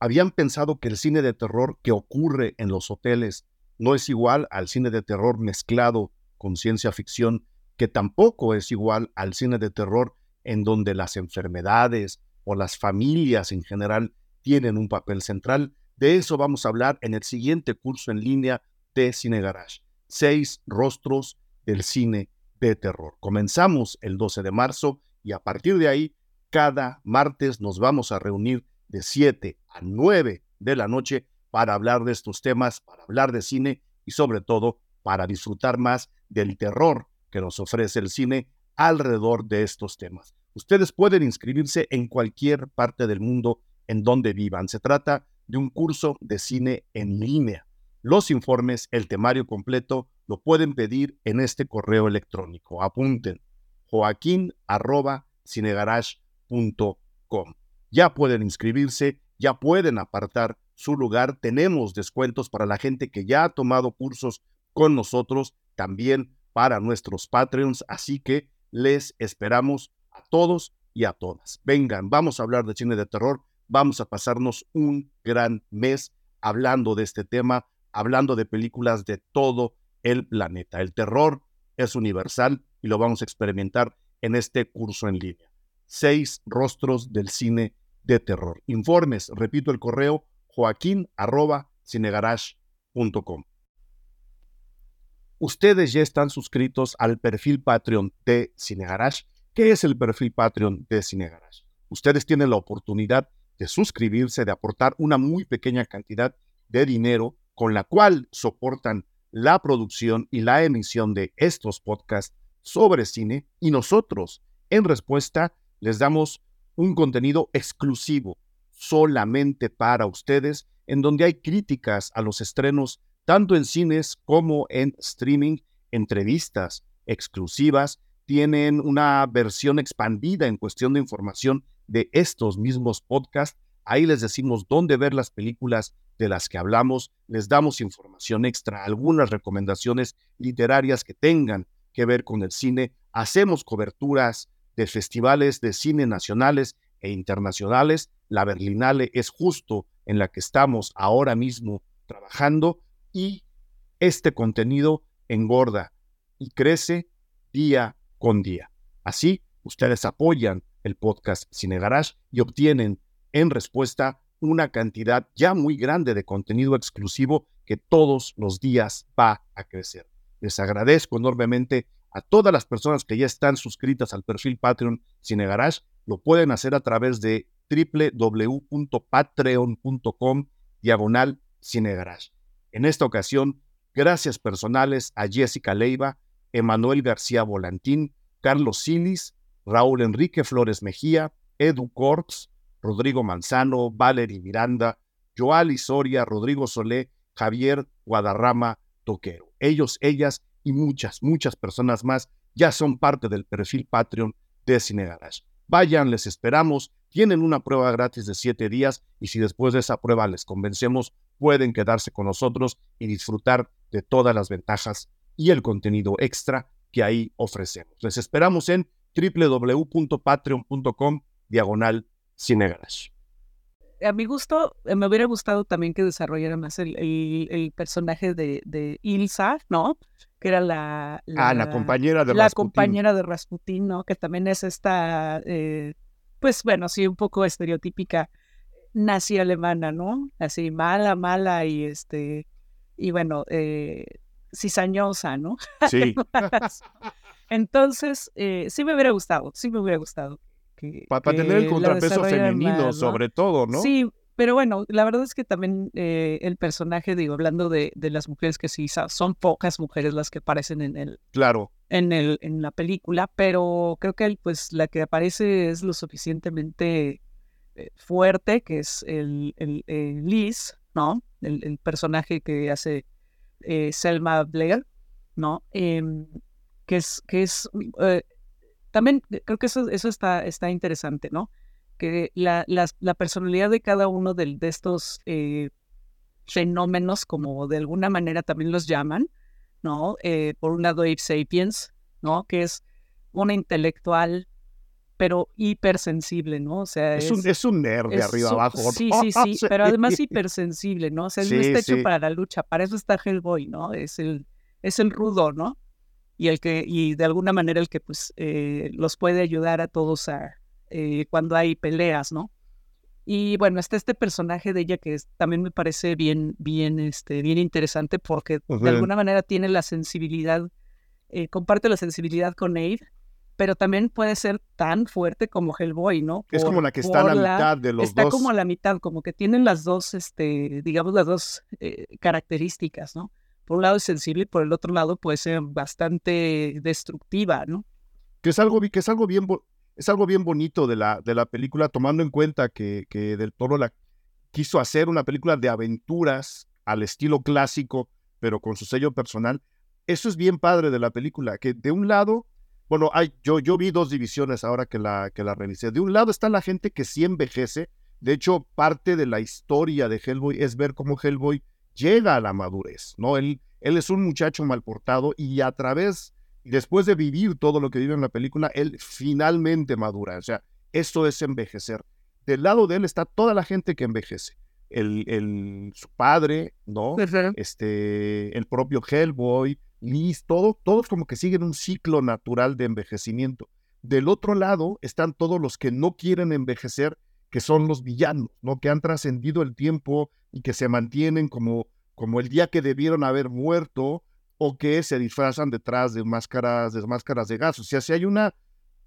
¿Habían pensado que el cine de terror que ocurre en los hoteles no es igual al cine de terror mezclado con ciencia ficción, que tampoco es igual al cine de terror en donde las enfermedades o las familias en general tienen un papel central. De eso vamos a hablar en el siguiente curso en línea de Cine Garage. Seis rostros del cine de terror. Comenzamos el 12 de marzo y a partir de ahí, cada martes nos vamos a reunir de 7 a 9 de la noche para hablar de estos temas, para hablar de cine y sobre todo para disfrutar más del terror que nos ofrece el cine alrededor de estos temas. Ustedes pueden inscribirse en cualquier parte del mundo en donde vivan. Se trata de un curso de cine en línea. Los informes, el temario completo, lo pueden pedir en este correo electrónico. Apunten joaquín.cinegarage.com. Ya pueden inscribirse, ya pueden apartar su lugar. Tenemos descuentos para la gente que ya ha tomado cursos con nosotros, también para nuestros Patreons. Así que les esperamos a todos y a todas. Vengan, vamos a hablar de cine de terror. Vamos a pasarnos un gran mes hablando de este tema, hablando de películas de todo el planeta. El terror es universal y lo vamos a experimentar en este curso en línea. Seis rostros del cine de terror. Informes, repito el correo, joaquín Ustedes ya están suscritos al perfil Patreon de Cinegarage. ¿Qué es el perfil Patreon de Cinegarage? Ustedes tienen la oportunidad de suscribirse, de aportar una muy pequeña cantidad de dinero con la cual soportan la producción y la emisión de estos podcasts sobre cine y nosotros, en respuesta, les damos un contenido exclusivo solamente para ustedes, en donde hay críticas a los estrenos tanto en cines como en streaming, entrevistas exclusivas, tienen una versión expandida en cuestión de información de estos mismos podcasts. Ahí les decimos dónde ver las películas de las que hablamos, les damos información extra, algunas recomendaciones literarias que tengan que ver con el cine, hacemos coberturas de festivales de cine nacionales e internacionales. La Berlinale es justo en la que estamos ahora mismo trabajando y este contenido engorda y crece día con día. Así, ustedes apoyan el podcast Cine Garage y obtienen en respuesta una cantidad ya muy grande de contenido exclusivo que todos los días va a crecer. Les agradezco enormemente a todas las personas que ya están suscritas al perfil Patreon Cine Garage. Lo pueden hacer a través de www.patreon.com diagonal Garage. En esta ocasión, gracias personales a Jessica Leiva, Emanuel García Volantín, Carlos Silis, Raúl Enrique Flores Mejía, Edu Corps, Rodrigo Manzano, Valery Miranda, Joali Soria, Rodrigo Solé, Javier Guadarrama Toquero. Ellos, ellas y muchas, muchas personas más ya son parte del perfil Patreon de Cine Vayan, les esperamos. Tienen una prueba gratis de siete días y si después de esa prueba les convencemos, pueden quedarse con nosotros y disfrutar de todas las ventajas y el contenido extra que ahí ofrecemos. Les esperamos en www.patreon.com diagonal Cinegarage. A mi gusto, eh, me hubiera gustado también que desarrollara más el, el, personaje de, de, Ilsa, ¿no? Que era la, la, ah, la compañera de la compañera de Rasputin, ¿no? Que también es esta, eh, pues bueno, sí, un poco estereotípica nazi alemana, ¿no? Así mala, mala y este, y bueno, eh, cizañosa, ¿no? Sí. Entonces, eh, sí me hubiera gustado, sí me hubiera gustado para tener el contrapeso femenino, sobre todo, ¿no? Sí, pero bueno, la verdad es que también eh, el personaje, digo, hablando de, de, las mujeres que sí, son pocas mujeres las que aparecen en el. Claro. En, el, en la película, pero creo que él, pues la que aparece es lo suficientemente eh, fuerte, que es el, el, Liz, ¿no? El, personaje que hace eh, Selma Blair, ¿no? Que es, que es también eh, creo que eso, eso está, está interesante, ¿no? Que la, la, personalidad de cada uno de, de estos eh, fenómenos, como de alguna manera también los llaman, ¿no? Eh, por un lado, Ape Sapiens, ¿no? Que es una intelectual pero hipersensible, ¿no? O sea, es, un, es un nerd de arriba abajo. Sí, sí, sí, pero además hipersensible, ¿no? O sea, no está hecho para la lucha, para eso está Hellboy, ¿no? Es el, es el rudo, ¿no? Y el que, y de alguna manera el que pues eh, los puede ayudar a todos a eh, cuando hay peleas, ¿no? Y bueno, está este personaje de ella que también me parece bien, bien, este, bien interesante porque de alguna manera tiene la sensibilidad, eh, comparte la sensibilidad con Abe, pero también puede ser tan fuerte como Hellboy, ¿no? es como la que está a la, mitad de los está dos. Está como a la mitad, como que tienen las dos, este, digamos, las dos eh, características, ¿no? Por un lado es sensible y por el otro lado puede ser bastante destructiva, ¿no? Que es algo, que es algo bien, es algo bien bonito de la, de la película, tomando en cuenta que, que Del Toro la, quiso hacer una película de aventuras al estilo clásico, pero con su sello personal. Eso es bien padre de la película, que de un lado, bueno, hay, yo, yo vi dos divisiones ahora que la, que la. De un lado está la gente que sí envejece. De hecho, parte de la historia de Hellboy es ver cómo Hellboy llega a la madurez, ¿no? Él, él es un muchacho mal portado y a través después de vivir todo lo que vive en la película, él finalmente madura. O sea, esto es envejecer. Del lado de él está toda la gente que envejece. El, el, su padre, ¿no? Este, el propio Hellboy, Liz, todo, todos como que siguen un ciclo natural de envejecimiento. Del otro lado están todos los que no quieren envejecer, que son los villanos, ¿no? Que han trascendido el tiempo y que se mantienen como, como el día que debieron haber muerto, o que se disfrazan detrás de máscaras, de máscaras de gas. O sea, si hay una,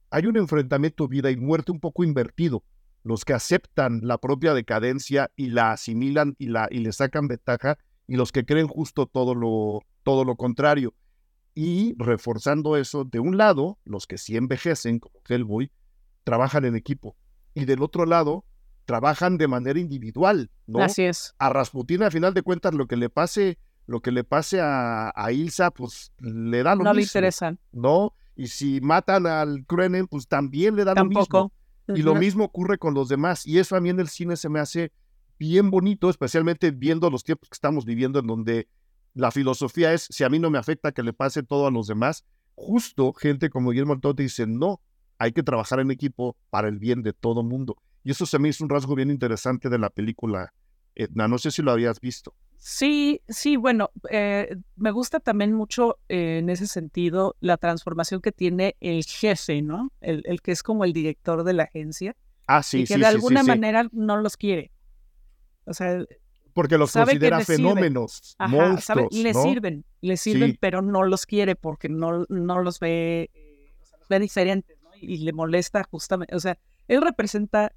hay un enfrentamiento vida y muerte un poco invertido. Los que aceptan la propia decadencia y la asimilan y, la, y le sacan ventaja, y los que creen justo todo lo, todo lo contrario. Y reforzando eso, de un lado, los que sí envejecen, como Hellboy, trabajan en equipo. Y del otro lado, trabajan de manera individual, ¿no? Así es. A Rasputin, a final de cuentas, lo que le pase lo que le pase a, Ilsa, pues le da lo mismo. No le interesan. ¿No? Y si matan al Krenen, pues también le da lo mismo. Y lo mismo ocurre con los demás. Y eso a mí en el cine se me hace bien bonito, especialmente viendo los tiempos que estamos viviendo, en donde la filosofía es, si a mí no me afecta que le pase todo a los demás, justo gente como Guillermo Tote dice, no, hay que trabajar en equipo para el bien de todo mundo. Y eso se me hizo un rasgo bien interesante de la película Edna. No sé si lo habías visto. Sí, sí, bueno, eh, me gusta también mucho eh, en ese sentido la transformación que tiene el jefe, ¿no? El, el, que es como el director de la agencia. Ah, sí, y que de alguna manera no los quiere. O sea, porque los considera fenómenos, monstruos, le sirven, le sirven, pero no los quiere porque no, no los ve, o sea, los ve diferentes, ¿no? Y le molesta justamente, o sea, él representa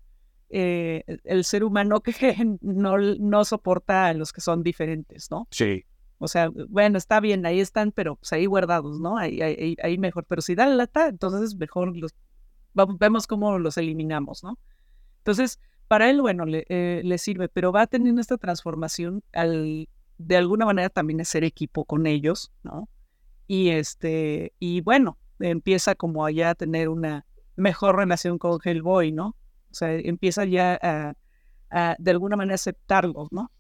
eh, el ser humano que no, no soporta a los que son diferentes, ¿no? Sí. O sea, bueno, está bien, ahí están, pero pues ahí guardados, ¿no? Ahí, ahí, ahí mejor. Pero si da lata, entonces mejor los vemos cómo los eliminamos, ¿no? Entonces, para él, bueno, le, eh, le sirve, pero va teniendo esta transformación al, de alguna manera también a ser equipo con ellos, ¿no? Y este, y bueno, empieza como allá a tener una mejor relación con Hellboy, ¿no? O sea, empieza ya a, de alguna manera aceptarlos, ¿no?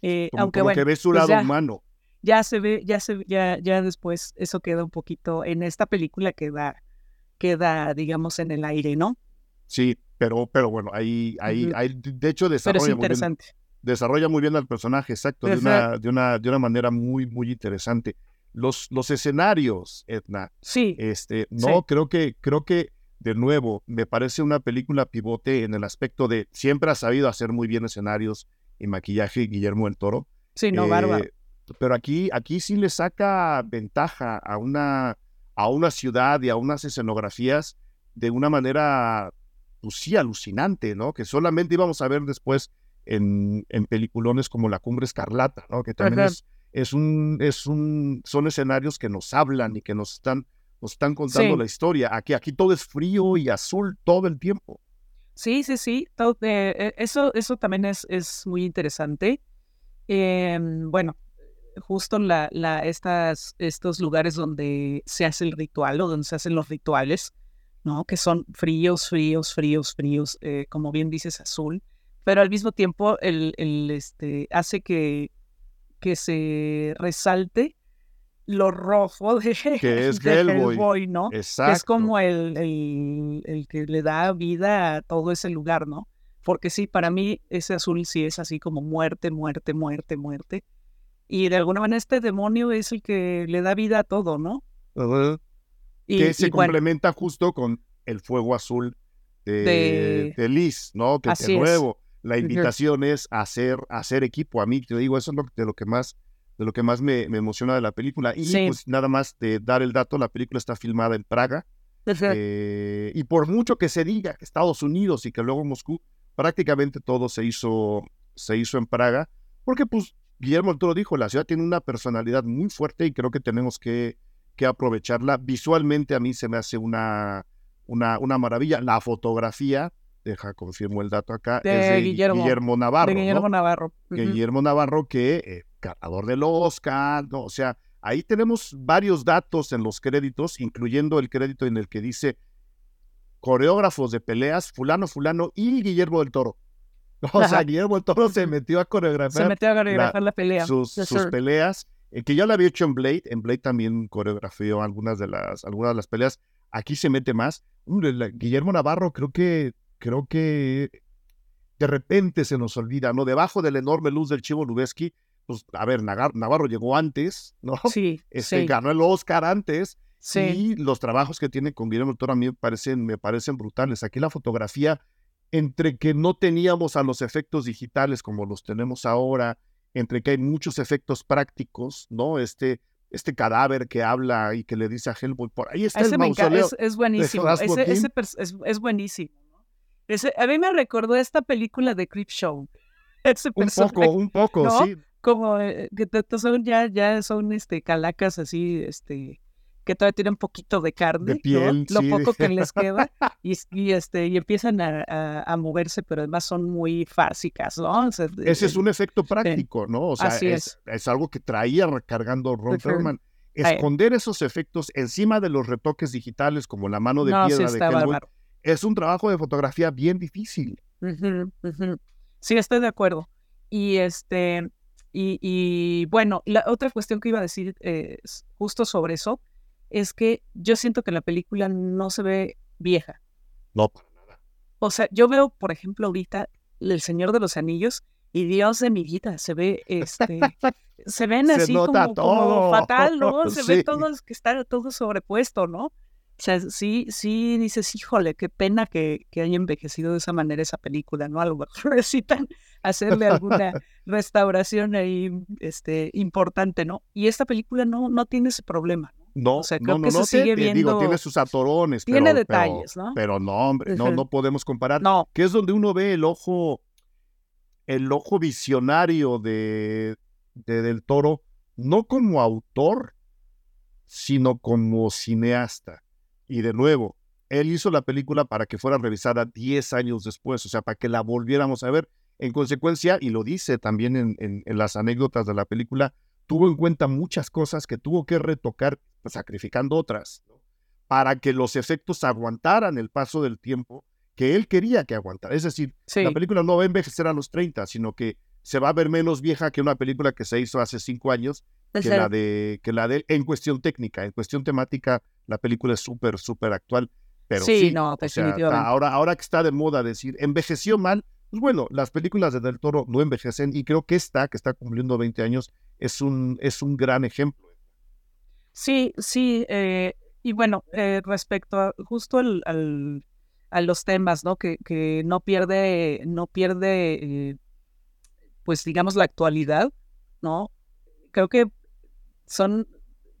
Eh, aunque bueno, que ve su pues lado humano. Ya se ve, ya se, ya, ya después eso queda un poquito en esta película queda, queda, digamos, en el aire, ¿no? Sí, pero, pero bueno, ahí, ahí, de hecho desarrolla muy bien, desarrolla muy bien al personaje, exacto, de una, de una, de una manera muy, muy interesante. Los, los escenarios, Edna. Sí. Este, no, creo que, creo que de nuevo, me parece una película pivote en el aspecto de siempre ha sabido hacer muy bien escenarios y maquillaje Guillermo del Toro. Sí, no, bárbaro. Eh, pero aquí, aquí sí le saca ventaja a una, a una ciudad y a unas escenografías de una manera, pues sí, alucinante, ¿no? Que solamente íbamos a ver después en, en peliculones como La Cumbre Escarlata, ¿no? Que también es, es, un, es un, son escenarios que nos hablan y que nos están nos están contando la historia. Aquí, aquí todo es frío y azul todo el tiempo. Sí, sí, sí. Eh, eh, eso, eso también es, es muy interesante. Em, bueno, justo la, la, estas, estos lugares donde se hace el ritual o donde se hacen los rituales, ¿no? Que son fríos, fríos, fríos, fríos, eh, como bien dices, azul, pero al mismo tiempo el, el, este, hace que, que se resalte lo rojo de, que es Hellboy. ¿no? Exacto. es como el, el, el, que le da vida a todo ese lugar, ¿no? Porque sí, para mí ese azul sí es así como muerte, muerte, muerte, muerte. Y de alguna manera este demonio es el que le da vida a todo, ¿no? y, que se complementa justo con el fuego azul de, de... Liz, ¿no? Que de nuevo, la invitación es hacer, hacer equipo. A mí, te digo, eso es lo, de lo que más de lo que más me, emociona de la película. Y pues nada más de dar el dato, la película está filmada en Praga. Eh, y por mucho que se diga que Estados Unidos y que luego Moscú, prácticamente todo se hizo, se hizo en Praga, porque pues Guillermo Toro dijo, la ciudad tiene una personalidad muy fuerte y creo que tenemos que, que aprovecharla. Visualmente a mí se me hace una, una, una maravilla. La fotografía, deja, confirmo el dato acá, es de Guillermo, Navarro. De Guillermo Navarro. Guillermo Navarro que... Eh, ganador del Oscar, ¿no? o sea, ahí tenemos varios datos en los créditos, incluyendo el crédito en el que dice coreógrafos de peleas, fulano, fulano y Guillermo del Toro. O sea, Guillermo del Toro se metió a coreografiar, se metió a coreografar la, pelea. sus, peleas, eh, que ya lo había hecho en Blade, en Blade también coreografió algunas de las, algunas de las peleas, aquí se mete más. Guillermo Navarro creo que, creo que de repente se nos olvida, ¿no? Debajo de la enorme luz del Chivo Lubeski, pues, a ver, Navarro llegó antes, ¿no? Sí, este, Ganó el Oscar antes. Sí. Y los trabajos que tiene con Guillermo del Toro a mí me parecen, me parecen brutales. Aquí la fotografía, entre que no teníamos a los efectos digitales como los tenemos ahora, entre que hay muchos efectos prácticos, ¿no? Este, este cadáver que habla y que le dice a Hellboy, por ahí está el mausoleo. Es, es, buenísimo, ese, ese es, es, buenísimo. Ese, a mí me recordó esta película de Creep Show. un poco, un poco, sí como eh, que son ya, ya son este calacas así, este, que todavía tienen un poquito de carne, de piel, lo poco que les queda, y, este, y empiezan a, moverse, pero además son muy fásicas, ¿no? Ese es un efecto práctico, ¿no? O sea, es, es. algo que traía recargando Ron Perlman. Esconder esos efectos encima de los retoques digitales, como la mano de piedra de Hellboy, es un trabajo de fotografía bien difícil. Sí, estoy de acuerdo. Y este, y, bueno, la otra cuestión que iba a decir eh, justo sobre eso es que yo siento que la película no se ve vieja. No, para nada. O sea, yo veo, por ejemplo, ahorita El Señor de los Anillos y Dios de mi vida, se ve, este, se ven así como, fatal, ¿no? Se ve todo, que está todo sobrepuesto, ¿no? O sea, sí, sí dices, híjole, qué pena que, que haya envejecido de esa manera esa película, ¿no? A lo mejor necesitan hacerle alguna restauración ahí este, importante, ¿no? Y esta película no, no tiene ese problema. No, o sea, creo no, que no, se sigue viendo... digo, tiene sus atorones. Tiene detalles, ¿no? Pero no, hombre, no, no podemos comparar. No. Que es donde uno ve el ojo, el ojo visionario de, de Del Toro, no como autor, sino como cineasta. Y de nuevo, él hizo la película para que fuera revisada 10 años después, o sea, para que la volviéramos a ver. En consecuencia, y lo dice también en, las anécdotas de la película, tuvo en cuenta muchas cosas que tuvo que retocar, pues, sacrificando otras, para que los efectos aguantaran el paso del tiempo que él quería que aguantara. Es decir, la película no va a envejecer a los 30, sino que se va a ver menos vieja que una película que se hizo hace cinco años que la de que la de en cuestión técnica, en cuestión temática, la película es súper, súper actual. Pero sí, no, definitivamente. ahora, ahora que está de moda decir, envejeció mal, pues bueno, las películas de Del Toro no envejecen y creo que esta, que está cumpliendo 20 años, es un, es un gran ejemplo. Sí, sí, eh, y bueno, eh, respecto a, justo al, a los temas, ¿no? Que, que no pierde, no pierde, eh, pues digamos, la actualidad, ¿no? Creo que son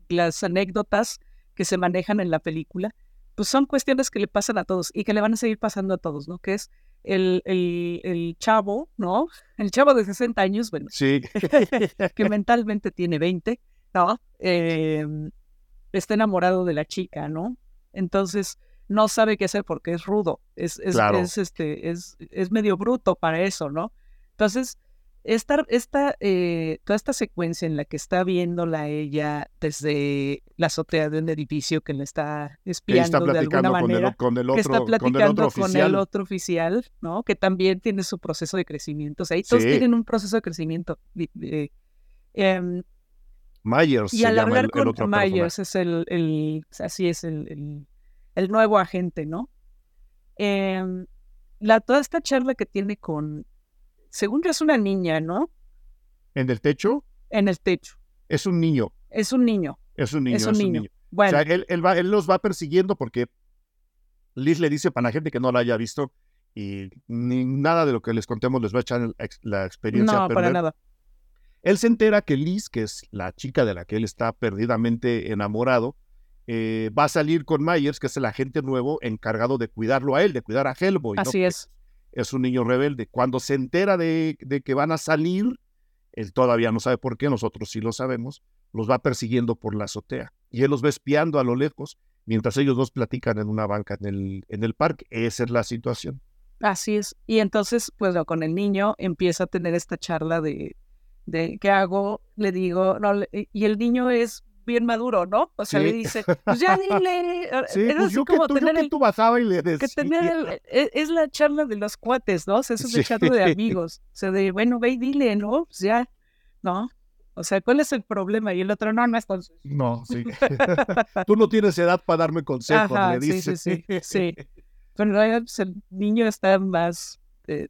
las anécdotas que se manejan en la película, pues son cuestiones que le pasan a todos y que le van a seguir pasando a todos, ¿no? Que es el, el, chavo, ¿no? El chavo de 60 años, bueno, sí. que mentalmente tiene 20, ¿no? Em, está enamorado de la chica, ¿no? Entonces no sabe qué hacer porque es rudo, es, es, es, este, es, es medio bruto para eso, ¿no? Entonces, esta, esta, eh, toda esta secuencia en la que está viéndola ella desde la azotea de un edificio que le está espiando de alguna manera, con el, otro, que está platicando con el, otro oficial, ¿no? Que también tiene su proceso de crecimiento. O sea, ahí todos tienen un proceso de crecimiento. Em, Myers. Y alargar con Myers es el, el, así es el, el, nuevo agente, ¿no? Em, la, toda esta charla que tiene con, según yo es una niña, ¿no? ¿En el techo? En el techo. Es un niño. Es un niño. Es un niño. Es un, niño. Bueno. O sea, él, él, va, él los va persiguiendo porque Liz le dice para la gente que no la haya visto y ni nada de lo que les contemos les va a echar la experiencia. No, para nada. Él se entera que Liz, que es la chica de la que él está perdidamente enamorado, eh, va a salir con Myers, que es el agente nuevo encargado de cuidarlo a él, de cuidar a Hellboy. Así es. Es un niño rebelde. Cuando se entera de, de, que van a salir, él todavía no sabe por qué, nosotros sí lo sabemos, los va persiguiendo por la azotea. Y él los va espiando a lo lejos mientras ellos dos platican en una banca en el, en el parque. Esa es la situación. Así es. Y entonces, pues con el niño empieza a tener esta charla de, de ¿qué hago? Le digo, no, y el niño es bien maduro, ¿no? O sea, le dice, pues ya dile. Sí, pues yo, que tú, yo que tú y le decía. Que tener e, es, la charla de los cuates, ¿no? O sea, eso es la charla de amigos. O sea, de, bueno, ve y dile, ¿no? Pues ya, ¿no? O sea, ¿cuál es el problema? Y el otro, no, no es No, sí. Tú no tienes edad para darme consejos, le dice. Sí, sí, sí. Pero realidad pues, el niño está más, eh,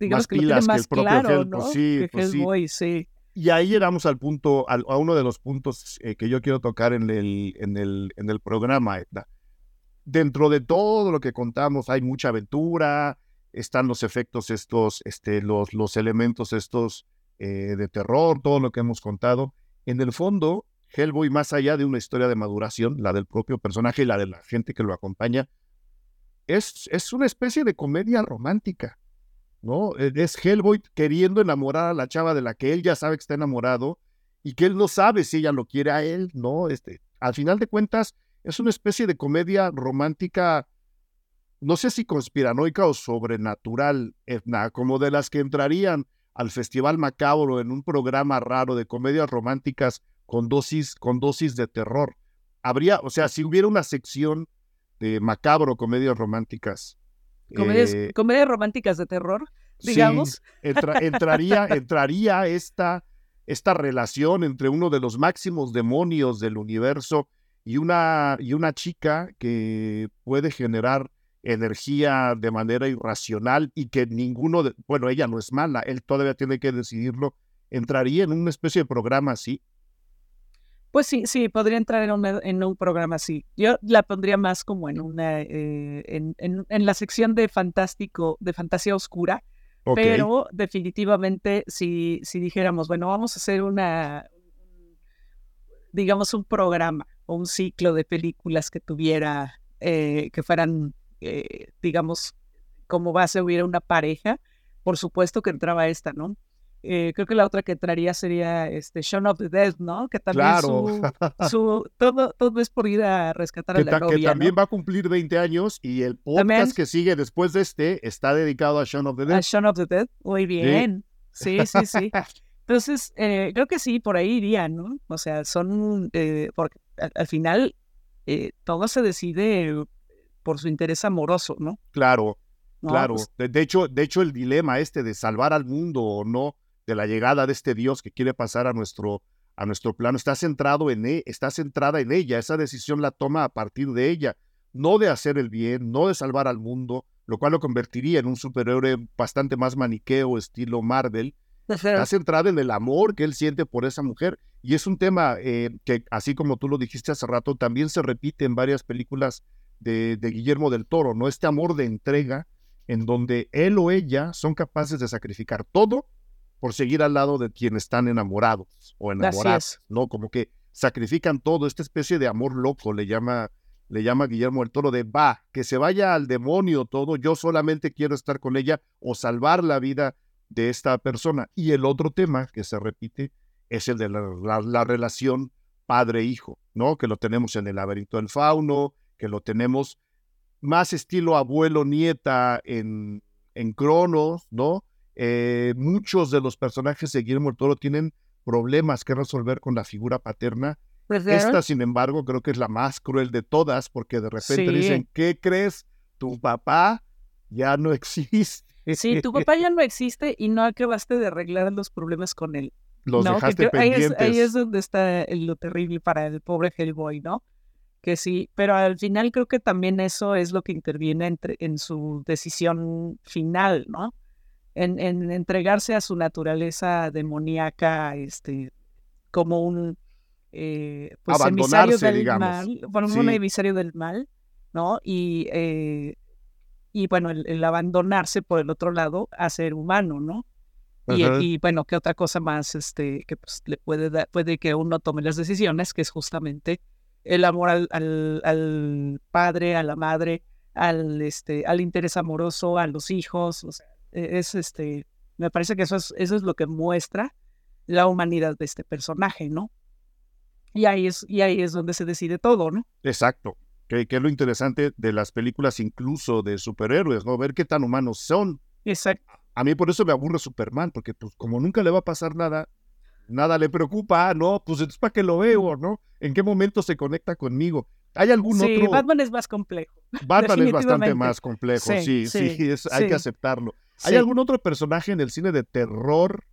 digamos que lo tiene más claro, ¿no? Pues sí, que pues sí. Y ahí llegamos al punto, a uno de los puntos eh, que yo quiero tocar en el, en el, en el programa, Edna. Dentro de todo lo que contamos hay mucha aventura, están los efectos estos, este, los, los elementos estos eh, de terror, todo lo que hemos contado. En el fondo, Hellboy, más allá de una historia de maduración, la del propio personaje y la de la gente que lo acompaña, es, es una especie de comedia romántica, ¿no? E, es Hellboy queriendo enamorar a la chava de la que él ya sabe que está enamorado y que él no sabe si ella lo quiere a él, ¿no? Este, al final de cuentas, es una especie de comedia romántica, no sé si conspiranoica o sobrenatural, Edna, como de las que entrarían al Festival Macabro en un programa raro de comedias románticas con dosis, con dosis de terror. Habría, o sea, si hubiera una sección de macabro comedias románticas. Comedias, eh, comedias románticas de terror, digamos. entraría, entraría esta, esta relación entre uno de los máximos demonios del universo y una, y una chica que puede generar energía de manera irracional y que ninguno, de, bueno, ella no es mala, él todavía tiene que decidirlo, entraría en una especie de programa así. Pues sí, sí, podría entrar en un, en un programa así. Yo la pondría más como en una, eh, en, en, la sección de fantástico, de fantasía oscura, pero definitivamente si, si dijéramos, bueno, vamos a hacer una, digamos, un programa o un ciclo de películas que tuviera, eh, que fueran eh, digamos, como base hubiera una pareja, por supuesto que entraba esta, ¿no? Eh, creo que la otra que entraría sería este Shaun of the Dead, ¿no? Que también su, todo, todo es por ir a rescatar a la novia, Que también va a cumplir 20 años y el podcast que sigue después de este está dedicado a Shaun of the Dead. A Shaun of the Dead, muy bien. Sí, sí, sí. Entonces, eh, creo que sí, por ahí iría, ¿no? O sea, son, porque al, final todo se decide por su interés amoroso, ¿no? Claro, claro. Pues de, hecho, de hecho, el dilema este de salvar al mundo o no de la llegada de este Dios que quiere pasar a nuestro, a nuestro plano está centrado en e, está centrada en ella. Esa decisión la toma a partir de ella, no de hacer el bien, no de salvar al mundo, lo cual lo convertiría en un superhéroe bastante más maniqueo, estilo Marvel. Está centrada en el amor que él siente por esa mujer. Y es un tema eh, que, así como tú lo dijiste hace rato, también se repite en varias películas de, Guillermo del Toro, ¿no? Este amor de entrega en donde él o ella son capaces de sacrificar todo por seguir al lado de quienes están enamorados o enamoradas, ¿no? Como que sacrifican todo, esta especie de amor loco le llama, le llama Guillermo del Toro de va, que se vaya al demonio todo, yo solamente quiero estar con ella o salvar la vida de esta persona. Y el otro tema que se repite es el de la, la relación padre-hijo, ¿no? Que lo tenemos en el laberinto del fauno, que lo tenemos más estilo abuelo-nieta en, en Cronos, ¿no? Eh, muchos de los personajes de Guillermo del Toro tienen problemas que resolver con la figura paterna. Pues, Esta, sin embargo, creo que es la más cruel de todas, porque de repente dicen, ¿qué crees? Tu papá ya no existe. Sí, tu papá ya no existe y no acabaste de arreglar los problemas con él. los dejaste pendientes. Ahí es, donde está lo terrible para el pobre Hellboy, ¿no? Que sí, pero al final creo que también eso es lo que interviene entre, en su decisión final, ¿no? En, en, entregarse a su naturaleza demoníaca, este, como un eh, pues emisario del mal, bueno, un emisario del mal, ¿no? Y, eh, y bueno, el, abandonarse por el otro lado a ser humano, ¿no? Y, bueno, ¿qué otra cosa más este, que pues, le puede dar, puede que uno tome las decisiones, que es justamente el amor al, al, padre, a la madre, al, este, al interés amoroso, a los hijos, o sea, es este, me parece que eso es, eso es lo que muestra la humanidad de este personaje, ¿no? Y ahí es, y ahí es donde se decide todo, ¿no? Exacto. Que, que, es lo interesante de las películas incluso de superhéroes, ¿no? Ver qué tan humanos son. Exacto. A mí por eso me aburre Superman, porque pues como nunca le va a pasar nada, nada le preocupa, no, pues entonces para qué lo veo, ¿no? ¿En qué momento se conecta conmigo? ¿Hay algún sí, otro? Batman es más complejo. Batman es bastante más complejo, sí, sí, hay que aceptarlo. ¿Hay algún otro personaje en el cine de terror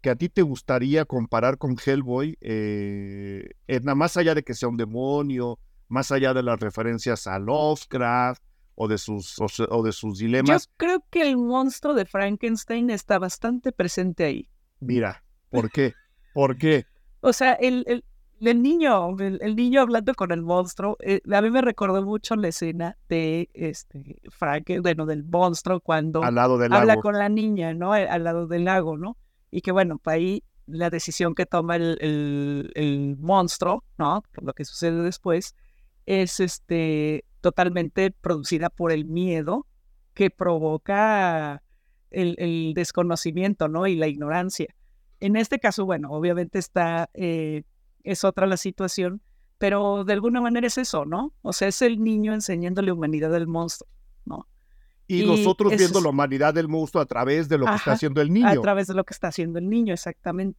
que a ti te gustaría comparar con Hellboy? Eh, nada más allá de que sea un demonio, más allá de las referencias a Lovecraft, o de sus, o, de sus dilemas. Yo creo que el monstruo de Frankenstein está bastante presente ahí. Mira, ¿por qué? ¿Por qué? O sea, el, el, el niño, el, niño hablando con el monstruo, eh, a mí me recordó mucho la escena de este Frank, bueno, del monstruo cuando Al lado del habla con la niña, ¿no? Eh, al lado del lago, ¿no? Y que bueno, para ahí la decisión que toma el, el, el monstruo, ¿no? Por lo que sucede después, es este totalmente producida por el miedo que provoca el, desconocimiento, ¿no? Y la ignorancia. En este caso, bueno, obviamente está, eh, es otra la situación, pero de alguna manera es eso, ¿no? O sea, es el niño enseñándole humanidad del monstruo, ¿no? Y, nosotros viendo la humanidad del monstruo a través de lo que está haciendo el niño. A través de lo que está haciendo el niño, exactamente.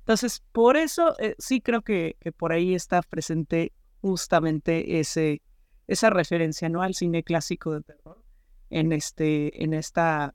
Entonces, por eso eh, sí creo que, que por ahí está presente justamente ese, esa referencia ¿no? al cine clásico de terror en, este, en, esta,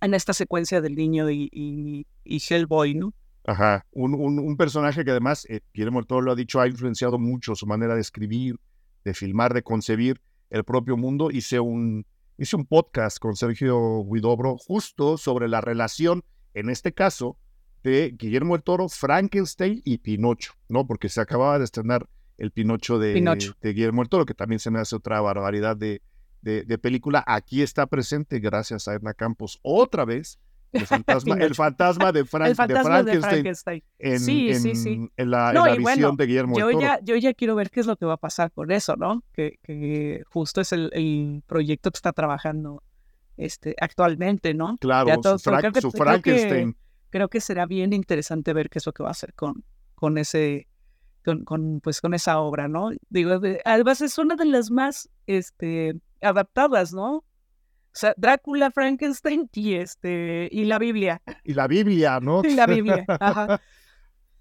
en esta secuencia del niño y, y, Hellboy, ¿no? Ajá, un, un, personaje que además, eh, Guillermo Toro lo ha dicho, ha influenciado mucho su manera de escribir, de filmar, de concebir el propio mundo. Hice un, hice un podcast con Sergio Guidobro justo sobre la relación, en este caso, de Guillermo el Toro, Frankenstein y Pinocho, ¿no? Porque se acababa de estrenar el Pinocho de, de Guillermo del Toro, que también se me hace otra barbaridad de, de, película. Aquí está presente, gracias a Edna Campos, otra vez, el fantasma, el fantasma de, Frankenstein, En, sí, sí, sí. En la, visión de Guillermo yo del Toro. Ya, yo ya quiero ver qué es lo que va a pasar con eso, ¿no? Que, que justo es el, proyecto que está trabajando este, actualmente, ¿no? Claro, su, Frankenstein. Creo que, será bien interesante ver qué es lo que va a hacer con, con ese con, pues, con esa obra, ¿no? Digo, además es una de las más este, adaptadas, ¿no? O sea, Drácula, Frankenstein y este y la Biblia. Y la Biblia, ¿no? Y la Biblia, ajá.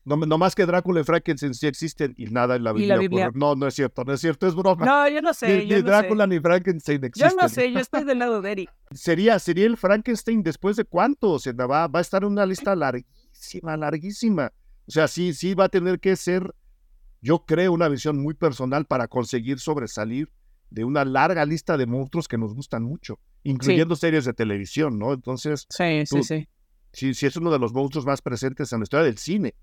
No, no, más que Drácula y Frankenstein sí existen y nada en la Biblia. No, no es cierto, no es cierto, es broma. No, yo no sé. Ni, Drácula ni Frankenstein existen. Yo no sé, yo estoy del lado de Eric. Sería, sería el Frankenstein después de cuánto? O sea, va, va a estar en una lista larguísima, larguísima. O sea, sí, sí va a tener que ser yo creo una visión muy personal para conseguir sobresalir de una larga lista de monstruos que nos gustan mucho, incluyendo series de televisión, ¿no? Entonces, sí, sí, sí. Sí, sí, es uno de los monstruos más presentes en la historia del cine.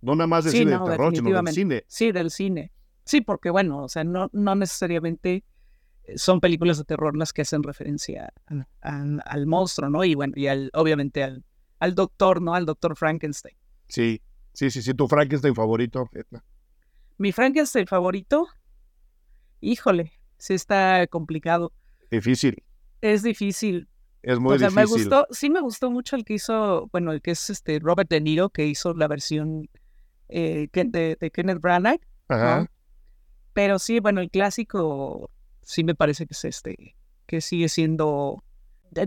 No nada más del cine de terror, sino del cine. Sí, del cine. Sí, porque bueno, o sea, no, no necesariamente eh, son películas de terror las que hacen referencia al, monstruo, ¿no? Y bueno, y al, obviamente al, al doctor, ¿no? Al doctor Frankenstein. Sí, sí, sí, sí, tu Frankenstein favorito. Mi Frankenstein favorito, híjole, sí está complicado. Difícil. Es difícil. Es muy difícil. Me gustó, sí me gustó mucho el que hizo, bueno, el que es este Robert De Niro, que hizo la versión eh, de, Kenneth Branagh. Ajá. Pero sí, bueno, el clásico sí me parece que es este, que sigue siendo.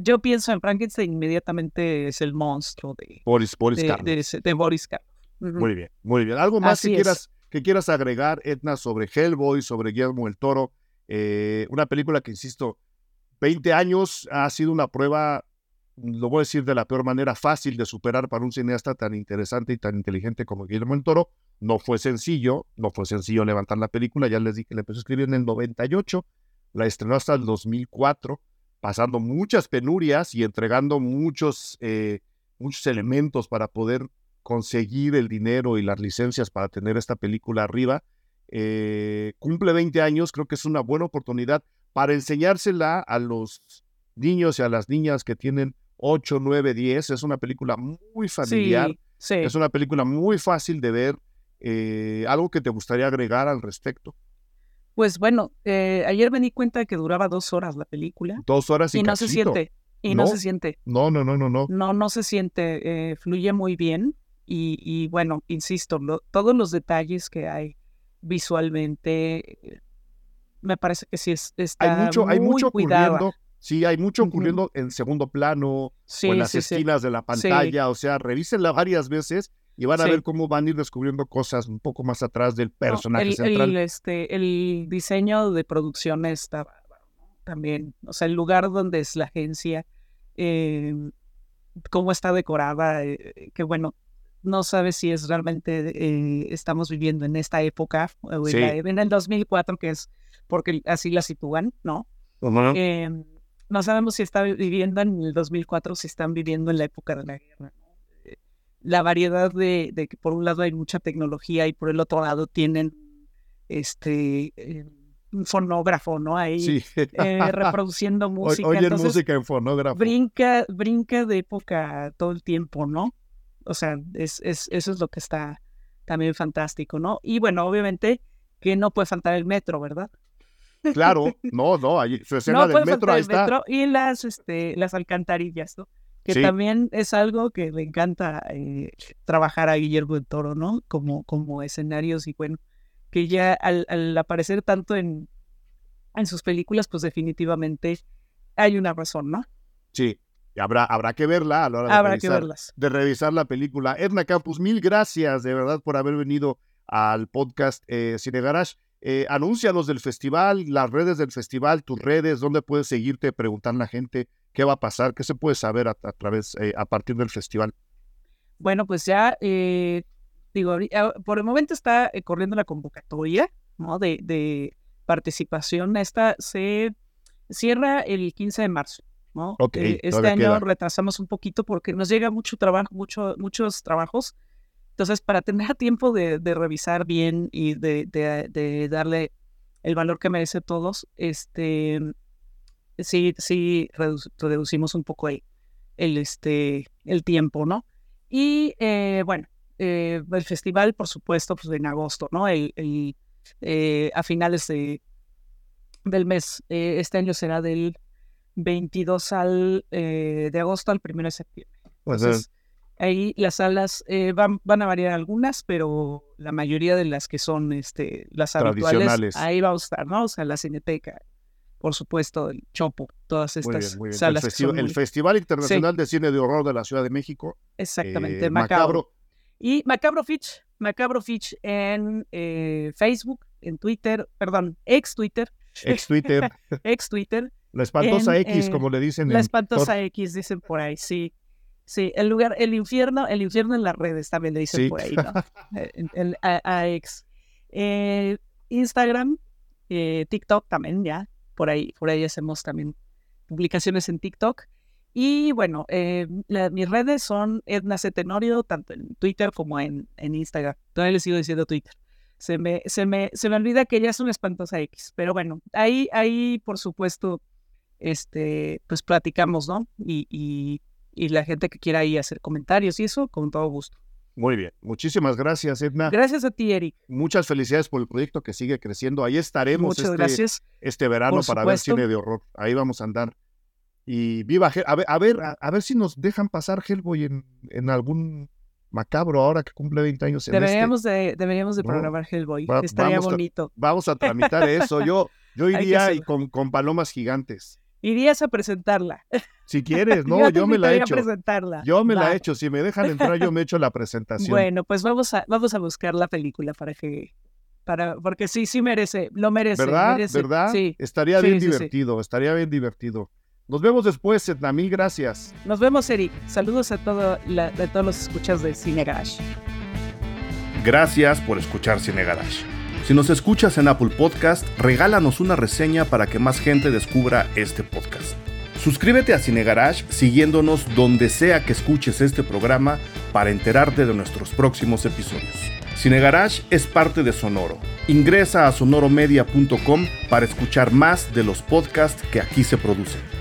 Yo pienso en Frankenstein inmediatamente es el monstruo de Boris, Boris de, de, Boris Karloff. Muy bien, muy bien. ¿Algo más que quieras ¿Qué quieras agregar, Edna, sobre Hellboy, sobre Guillermo el Toro? Eh, una película que, insisto, 20 años ha sido una prueba lo voy a decir de la peor manera, fácil de superar para un cineasta tan interesante y tan inteligente como Guillermo del Toro. No fue sencillo, no fue sencillo levantar la película, ya les dije, la empezó a escribir en el 98, la estrenó hasta el 2004, pasando muchas penurias y entregando muchos, eh, muchos elementos para poder conseguir el dinero y las licencias para tener esta película arriba. Eh, cumple 20 años, creo que es una buena oportunidad para enseñársela a los niños y a las niñas que tienen 8, 9, 10. Es una película muy familiar. Es una película muy fácil de ver. Eh, ¿Algo que te gustaría agregar al respecto? Pues bueno, eh, ayer me di cuenta que duraba dos horas la película. Dos horas y, y no se siente. Y no, se siente. No, no, no, no, no. No, no se siente. Eh, fluye muy bien. Y, bueno, insisto, todos los detalles que hay visualmente, me parece que sí es, está hay mucho, muy hay mucho cuidado. Sí, hay mucho ocurriendo en segundo plano o en las esquinas de la pantalla. O sea, revísenla varias veces y van a ver cómo van a ir descubriendo cosas un poco más atrás del personaje el, central. El, este, el diseño de producción está también. O sea, el lugar donde es la agencia, eh, cómo está decorada, eh, que bueno, no sabes si es realmente eh, estamos viviendo en esta época o en, el 2004, que es porque así la sitúan, ¿no? no sabemos si está viviendo en el 2004 o si están viviendo en la época de la guerra. Eh, la variedad de, que por un lado hay mucha tecnología y por el otro lado tienen este eh, un fonógrafo, ¿no? Ahí eh, reproduciendo música. Oye, música en fonógrafo. Brinca, brinca de época todo el tiempo, ¿no? O sea, es, es, eso es lo que está también fantástico, ¿no? Y bueno, obviamente que no puede faltar el metro, ¿verdad? Claro, no, no, ahí, su escena del metro ahí está. Metro y las, este, las alcantarillas, ¿no? Que también es algo que le encanta eh, trabajar a Guillermo del Toro, ¿no? Como, como escenarios y bueno, que ya al, aparecer tanto en, en sus películas, pues definitivamente hay una razón, ¿no? Sí, y habrá, habrá que verla a la hora de, habrá revisar, que verlas. de revisar la película. Edna Campus, mil gracias de verdad por haber venido al podcast eh, Cine Garage. Eh, del festival, las redes del festival, tus redes, dónde puedes seguirte, preguntar a la gente qué va a pasar, qué se puede saber a, través, eh, a partir del festival. Bueno, pues ya, eh, digo, ah, por el momento está corriendo la convocatoria ¿no? de, de, participación. Esta se cierra el 15 de marzo. ¿No? este año retrasamos un poquito porque nos llega mucho trabajo, mucho, muchos trabajos entonces, para tener tiempo de, revisar bien y de, darle el valor que merece a todos, este, sí, sí reducimos un poco el, el, este, el tiempo, ¿no? Y eh, bueno, eh, el festival, por supuesto, pues en agosto, ¿no? El, eh, a finales de, del mes. este año será del 22 al, de agosto al 1 de septiembre. Pues Ahí las salas eh, van, van a variar algunas, pero la mayoría de las que son este, las habituales, ahí va a estar, ¿no? O sea, la Cineteca, por supuesto, el Chopo, todas estas salas. El, Festival Internacional de Cine de Horror de la Ciudad de México. Exactamente, eh, Macabro. Y Macabro Fitch, Macabro Fitch en eh, Facebook, en Twitter, perdón, ex Twitter. Ex Twitter. ex Twitter. La espantosa X, como le dicen. La espantosa X, dicen por ahí, sí. Sí, el lugar, el infierno, el infierno en las redes también le dicen por ahí, ¿no? el, AX. Eh, Instagram, eh, TikTok también, ya. Por ahí, por ahí hacemos también publicaciones en TikTok. Y bueno, eh, mis redes son Edna C. Tenorio, tanto en Twitter como en, en Instagram. Todavía les sigo diciendo Twitter. Se me, se, me, se me olvida que ya es una espantosa X. Pero bueno, ahí, ahí por supuesto, este, pues platicamos, ¿no? y y la gente que quiera ahí hacer comentarios y eso, con todo gusto. Muy bien, muchísimas gracias, Edna. Gracias a ti, Eric. Muchas felicidades por el proyecto que sigue creciendo. Ahí estaremos este, gracias. este verano para ver cine de horror. Ahí vamos a andar. Y viva, a ver, a ver, a, ver si nos dejan pasar Hellboy en, en algún macabro ahora que cumple 20 años. En este. deberíamos, de, deberíamos de programar Hellboy. Estaría bonito. vamos a tramitar eso. Yo, yo iría y con, con palomas gigantes. Irías a presentarla. Si quieres, no, yo, me la he hecho. Presentarla. Yo me la he hecho. Si me dejan entrar, yo me he hecho la presentación. Bueno, pues vamos a, vamos a buscar la película para que, para, porque sí, sí merece, lo merece. ¿Verdad? Merece. ¿Verdad? Sí. Estaría bien divertido, estaría bien divertido. Nos vemos después, Edna. Mil gracias. Nos vemos, Eric. Saludos a, todo a todos los escuchas de Cine Garage. Gracias por escuchar Cine Garage. Si nos escuchas en Apple Podcast, regálanos una reseña para que más gente descubra este podcast. Suscríbete a Cine Garage siguiéndonos donde sea que escuches este programa para enterarte de nuestros próximos episodios. Cine Garage es parte de Sonoro. Ingresa a sonoromedia.com para escuchar más de los podcasts que aquí se producen.